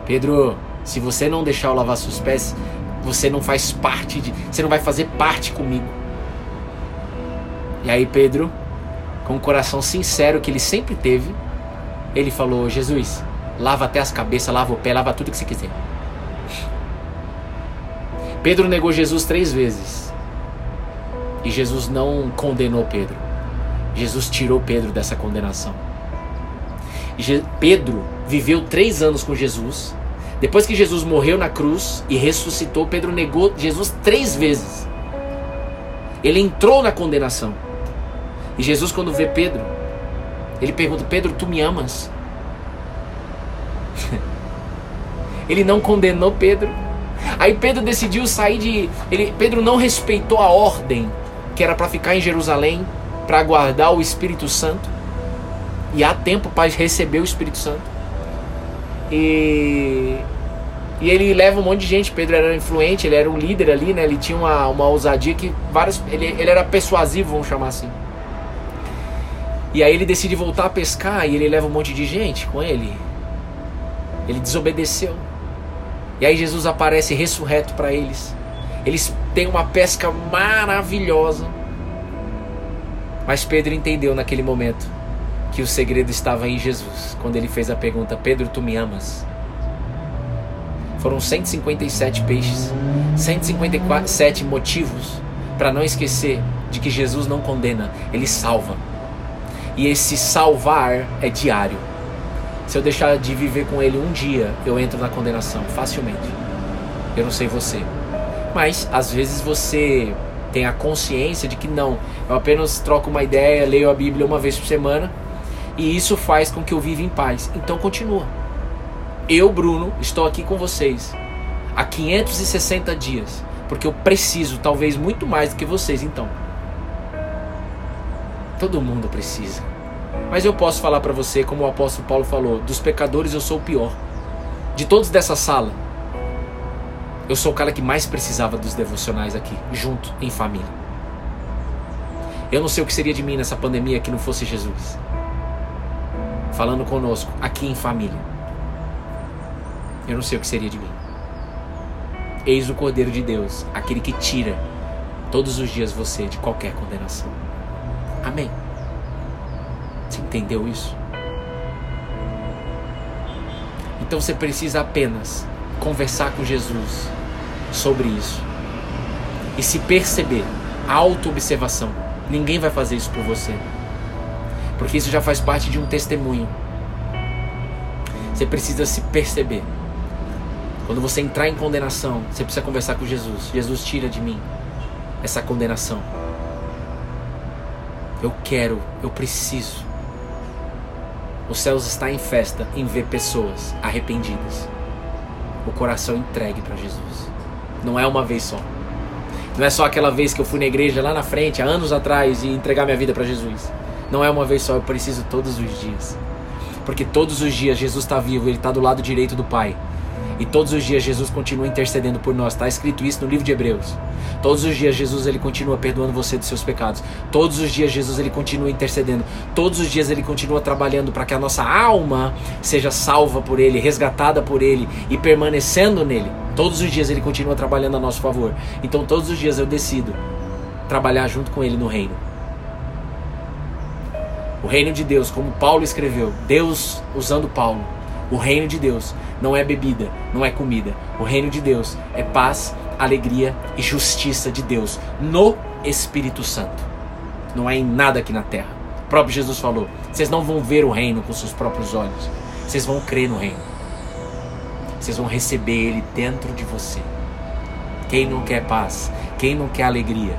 Pedro, se você não deixar eu lavar seus pés, você não faz parte de. Você não vai fazer parte comigo. E aí Pedro, com o coração sincero que ele sempre teve, ele falou: Jesus, lava até as cabeças, lava o pé, lava tudo que você quiser. Pedro negou Jesus três vezes. E Jesus não condenou Pedro. Jesus tirou Pedro dessa condenação. Pedro viveu três anos com Jesus. Depois que Jesus morreu na cruz e ressuscitou, Pedro negou Jesus três vezes. Ele entrou na condenação. E Jesus, quando vê Pedro, ele pergunta: Pedro, tu me amas? ele não condenou Pedro. Aí Pedro decidiu sair de. Ele, Pedro não respeitou a ordem que era para ficar em Jerusalém para aguardar o Espírito Santo. E há tempo para receber o Espírito Santo. E, e ele leva um monte de gente. Pedro era influente, ele era um líder ali, né? Ele tinha uma, uma ousadia que vários. Ele, ele era persuasivo, vamos chamar assim. E aí ele decide voltar a pescar e ele leva um monte de gente com ele. Ele desobedeceu. E aí Jesus aparece ressurreto para eles. Eles têm uma pesca maravilhosa. Mas Pedro entendeu naquele momento que o segredo estava em Jesus, quando ele fez a pergunta: Pedro, tu me amas? Foram 157 peixes, 157 motivos para não esquecer de que Jesus não condena, ele salva. E esse salvar é diário. Se eu deixar de viver com ele um dia, eu entro na condenação facilmente. Eu não sei você. Mas às vezes você tem a consciência de que não. Eu apenas troco uma ideia, leio a Bíblia uma vez por semana e isso faz com que eu viva em paz. Então continua. Eu, Bruno, estou aqui com vocês há 560 dias, porque eu preciso, talvez muito mais do que vocês, então. Todo mundo precisa. Mas eu posso falar para você, como o apóstolo Paulo falou, dos pecadores eu sou o pior. De todos dessa sala, eu sou o cara que mais precisava dos devocionais aqui, junto, em família. Eu não sei o que seria de mim nessa pandemia que não fosse Jesus. Falando conosco, aqui em família. Eu não sei o que seria de mim. Eis o Cordeiro de Deus, aquele que tira todos os dias você de qualquer condenação. Amém. Você entendeu isso? Então você precisa apenas conversar com Jesus sobre isso e se perceber, auto-observação. Ninguém vai fazer isso por você, porque isso já faz parte de um testemunho. Você precisa se perceber. Quando você entrar em condenação, você precisa conversar com Jesus. Jesus, tira de mim essa condenação. Eu quero, eu preciso. Os céus está em festa em ver pessoas arrependidas. O coração entregue para Jesus. Não é uma vez só. Não é só aquela vez que eu fui na igreja lá na frente, há anos atrás, e entregar minha vida para Jesus. Não é uma vez só, eu preciso todos os dias. Porque todos os dias Jesus está vivo, Ele está do lado direito do Pai. E todos os dias Jesus continua intercedendo por nós. Está escrito isso no livro de Hebreus. Todos os dias Jesus ele continua perdoando você dos seus pecados. Todos os dias Jesus ele continua intercedendo. Todos os dias ele continua trabalhando para que a nossa alma seja salva por ele, resgatada por ele e permanecendo nele. Todos os dias ele continua trabalhando a nosso favor. Então todos os dias eu decido trabalhar junto com ele no reino. O reino de Deus, como Paulo escreveu, Deus usando Paulo. O reino de Deus não é bebida, não é comida. O reino de Deus é paz, alegria e justiça de Deus no Espírito Santo. Não é em nada aqui na terra. O próprio Jesus falou: vocês não vão ver o reino com seus próprios olhos, vocês vão crer no reino. Vocês vão receber ele dentro de você. Quem não quer paz? Quem não quer alegria?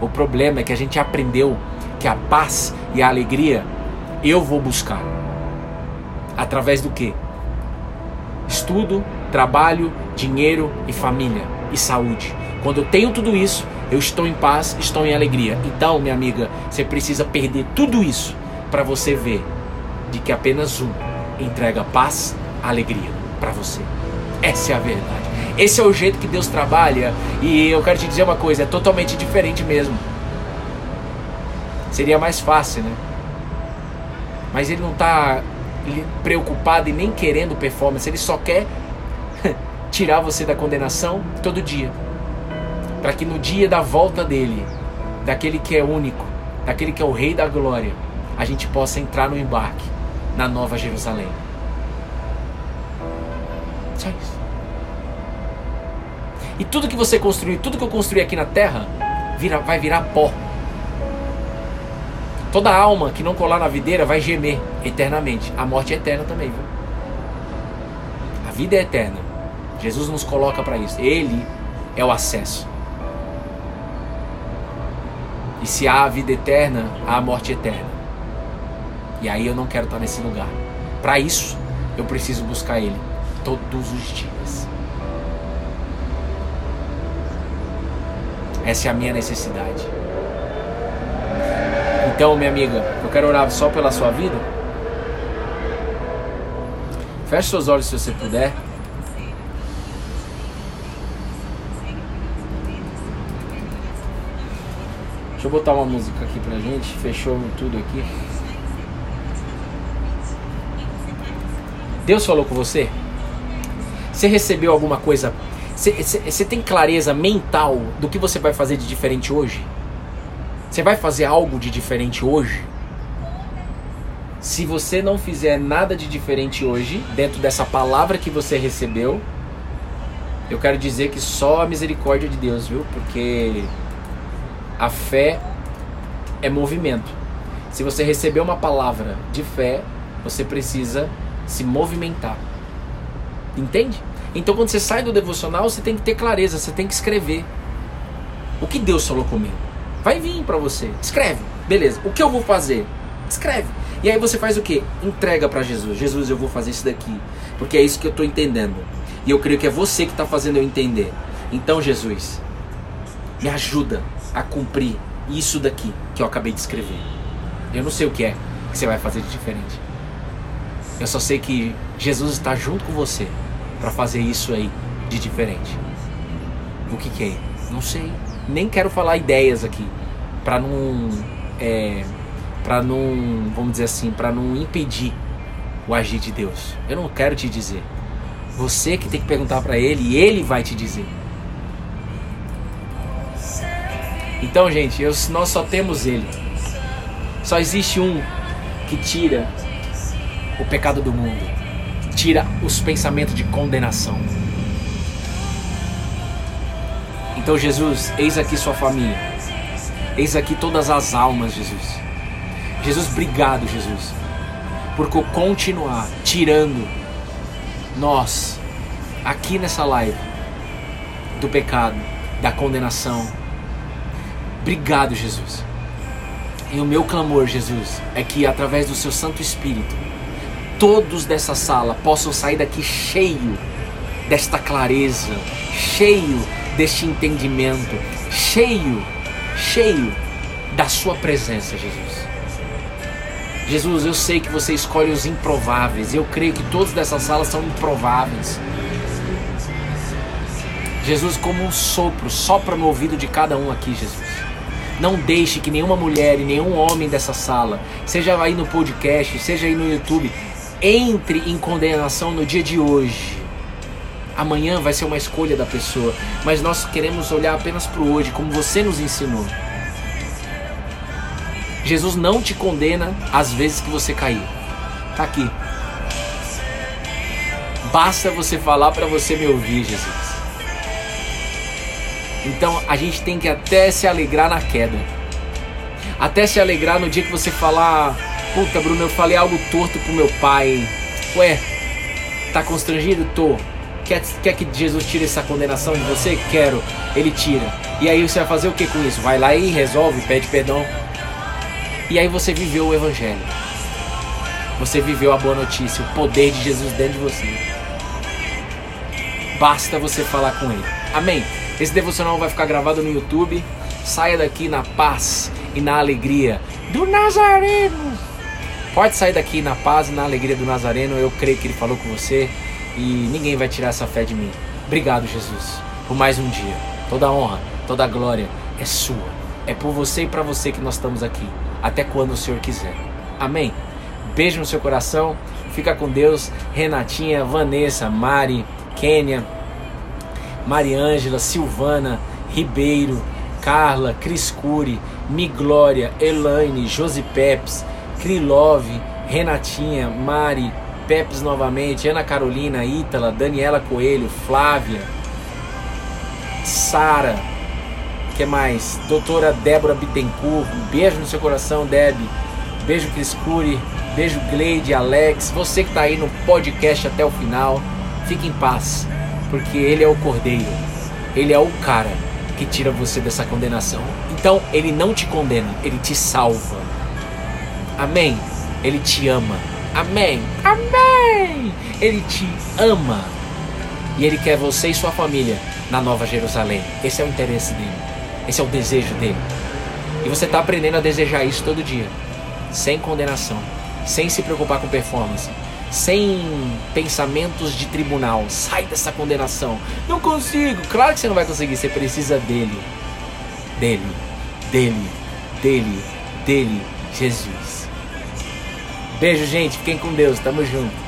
O problema é que a gente aprendeu que a paz e a alegria eu vou buscar. Através do que? Estudo, trabalho, dinheiro e família e saúde. Quando eu tenho tudo isso, eu estou em paz, estou em alegria. Então, minha amiga, você precisa perder tudo isso para você ver de que apenas um entrega paz, alegria para você. Essa é a verdade. Esse é o jeito que Deus trabalha e eu quero te dizer uma coisa, é totalmente diferente mesmo. Seria mais fácil, né? Mas ele não está preocupado e nem querendo performance, ele só quer tirar você da condenação todo dia. Para que no dia da volta dele, daquele que é único, daquele que é o Rei da Glória, a gente possa entrar no embarque na Nova Jerusalém. Só isso. E tudo que você construir, tudo que eu construir aqui na terra, vira, vai virar pó. Toda alma que não colar na videira vai gemer eternamente. A morte é eterna também, viu? A vida é eterna. Jesus nos coloca para isso. Ele é o acesso. E se há a vida eterna, há a morte eterna. E aí eu não quero estar nesse lugar. Para isso, eu preciso buscar Ele todos os dias. Essa é a minha necessidade. Então, minha amiga, eu quero orar só pela sua vida. Feche seus olhos se você puder. Deixa eu botar uma música aqui pra gente. Fechou tudo aqui. Deus falou com você? Você recebeu alguma coisa? Você tem clareza mental do que você vai fazer de diferente hoje? Você vai fazer algo de diferente hoje? Se você não fizer nada de diferente hoje, dentro dessa palavra que você recebeu, eu quero dizer que só a misericórdia de Deus, viu? Porque a fé é movimento. Se você receber uma palavra de fé, você precisa se movimentar. Entende? Então quando você sai do devocional, você tem que ter clareza, você tem que escrever. O que Deus falou comigo? Vai vir para você. Escreve. Beleza. O que eu vou fazer? Escreve. E aí você faz o que? Entrega para Jesus. Jesus, eu vou fazer isso daqui. Porque é isso que eu estou entendendo. E eu creio que é você que está fazendo eu entender. Então, Jesus, me ajuda a cumprir isso daqui que eu acabei de escrever. Eu não sei o que é que você vai fazer de diferente. Eu só sei que Jesus está junto com você para fazer isso aí de diferente. O que, que é? Não sei nem quero falar ideias aqui, para não, é, para não, vamos dizer assim, para não impedir o agir de Deus. Eu não quero te dizer. Você que tem que perguntar para Ele e Ele vai te dizer. Então, gente, eu, nós só temos Ele. Só existe um que tira o pecado do mundo, tira os pensamentos de condenação. Então, Jesus, eis aqui sua família. Eis aqui todas as almas, Jesus. Jesus, obrigado, Jesus, por continuar tirando nós aqui nessa live do pecado, da condenação. Obrigado, Jesus. E o meu clamor, Jesus, é que através do seu Santo Espírito, todos dessa sala possam sair daqui cheio desta clareza, cheio deste entendimento, cheio, cheio da Sua presença, Jesus. Jesus, eu sei que você escolhe os improváveis. Eu creio que todos dessa sala são improváveis. Jesus, como um sopro, sopra no ouvido de cada um aqui, Jesus. Não deixe que nenhuma mulher e nenhum homem dessa sala, seja aí no podcast, seja aí no YouTube, entre em condenação no dia de hoje Amanhã vai ser uma escolha da pessoa, mas nós queremos olhar apenas para o hoje, como você nos ensinou. Jesus não te condena às vezes que você caiu. Tá aqui. Basta você falar para você me ouvir, Jesus. Então a gente tem que até se alegrar na queda. Até se alegrar no dia que você falar, puta Bruno, eu falei algo torto pro meu pai. Ué, tá constrangido? Tô. Quer, quer que Jesus tire essa condenação de você? Quero. Ele tira. E aí você vai fazer o que com isso? Vai lá e resolve, pede perdão. E aí você viveu o Evangelho. Você viveu a boa notícia, o poder de Jesus dentro de você. Basta você falar com Ele. Amém? Esse devocional vai ficar gravado no YouTube. Saia daqui na paz e na alegria do Nazareno. Pode sair daqui na paz e na alegria do Nazareno. Eu creio que Ele falou com você e ninguém vai tirar essa fé de mim. Obrigado, Jesus, por mais um dia. Toda honra, toda glória é sua. É por você e para você que nós estamos aqui, até quando o Senhor quiser. Amém. Beijo no seu coração. Fica com Deus. Renatinha, Vanessa, Mari, Kênia, Mariângela, Silvana, Ribeiro, Carla, Cris Cury, Miglória, Elaine, Josi Peps, Krilove, Renatinha, Mari, Peps novamente, Ana Carolina, Ítala, Daniela Coelho, Flávia, Sara, que mais? Doutora Débora Bittencourt, um beijo no seu coração, Deb. Beijo Cris Cury, beijo Gleide, Alex, você que está aí no podcast até o final, fique em paz, porque ele é o Cordeiro, ele é o cara que tira você dessa condenação. Então, ele não te condena, ele te salva. Amém? Ele te ama. Amém. Amém. Ele te ama. E ele quer você e sua família na Nova Jerusalém. Esse é o interesse dele. Esse é o desejo dele. E você está aprendendo a desejar isso todo dia, sem condenação, sem se preocupar com performance, sem pensamentos de tribunal. Sai dessa condenação. Não consigo. Claro que você não vai conseguir. Você precisa dele, dele, dele, dele, dele, Jesus. Beijo, gente. Fiquem com Deus. Tamo junto.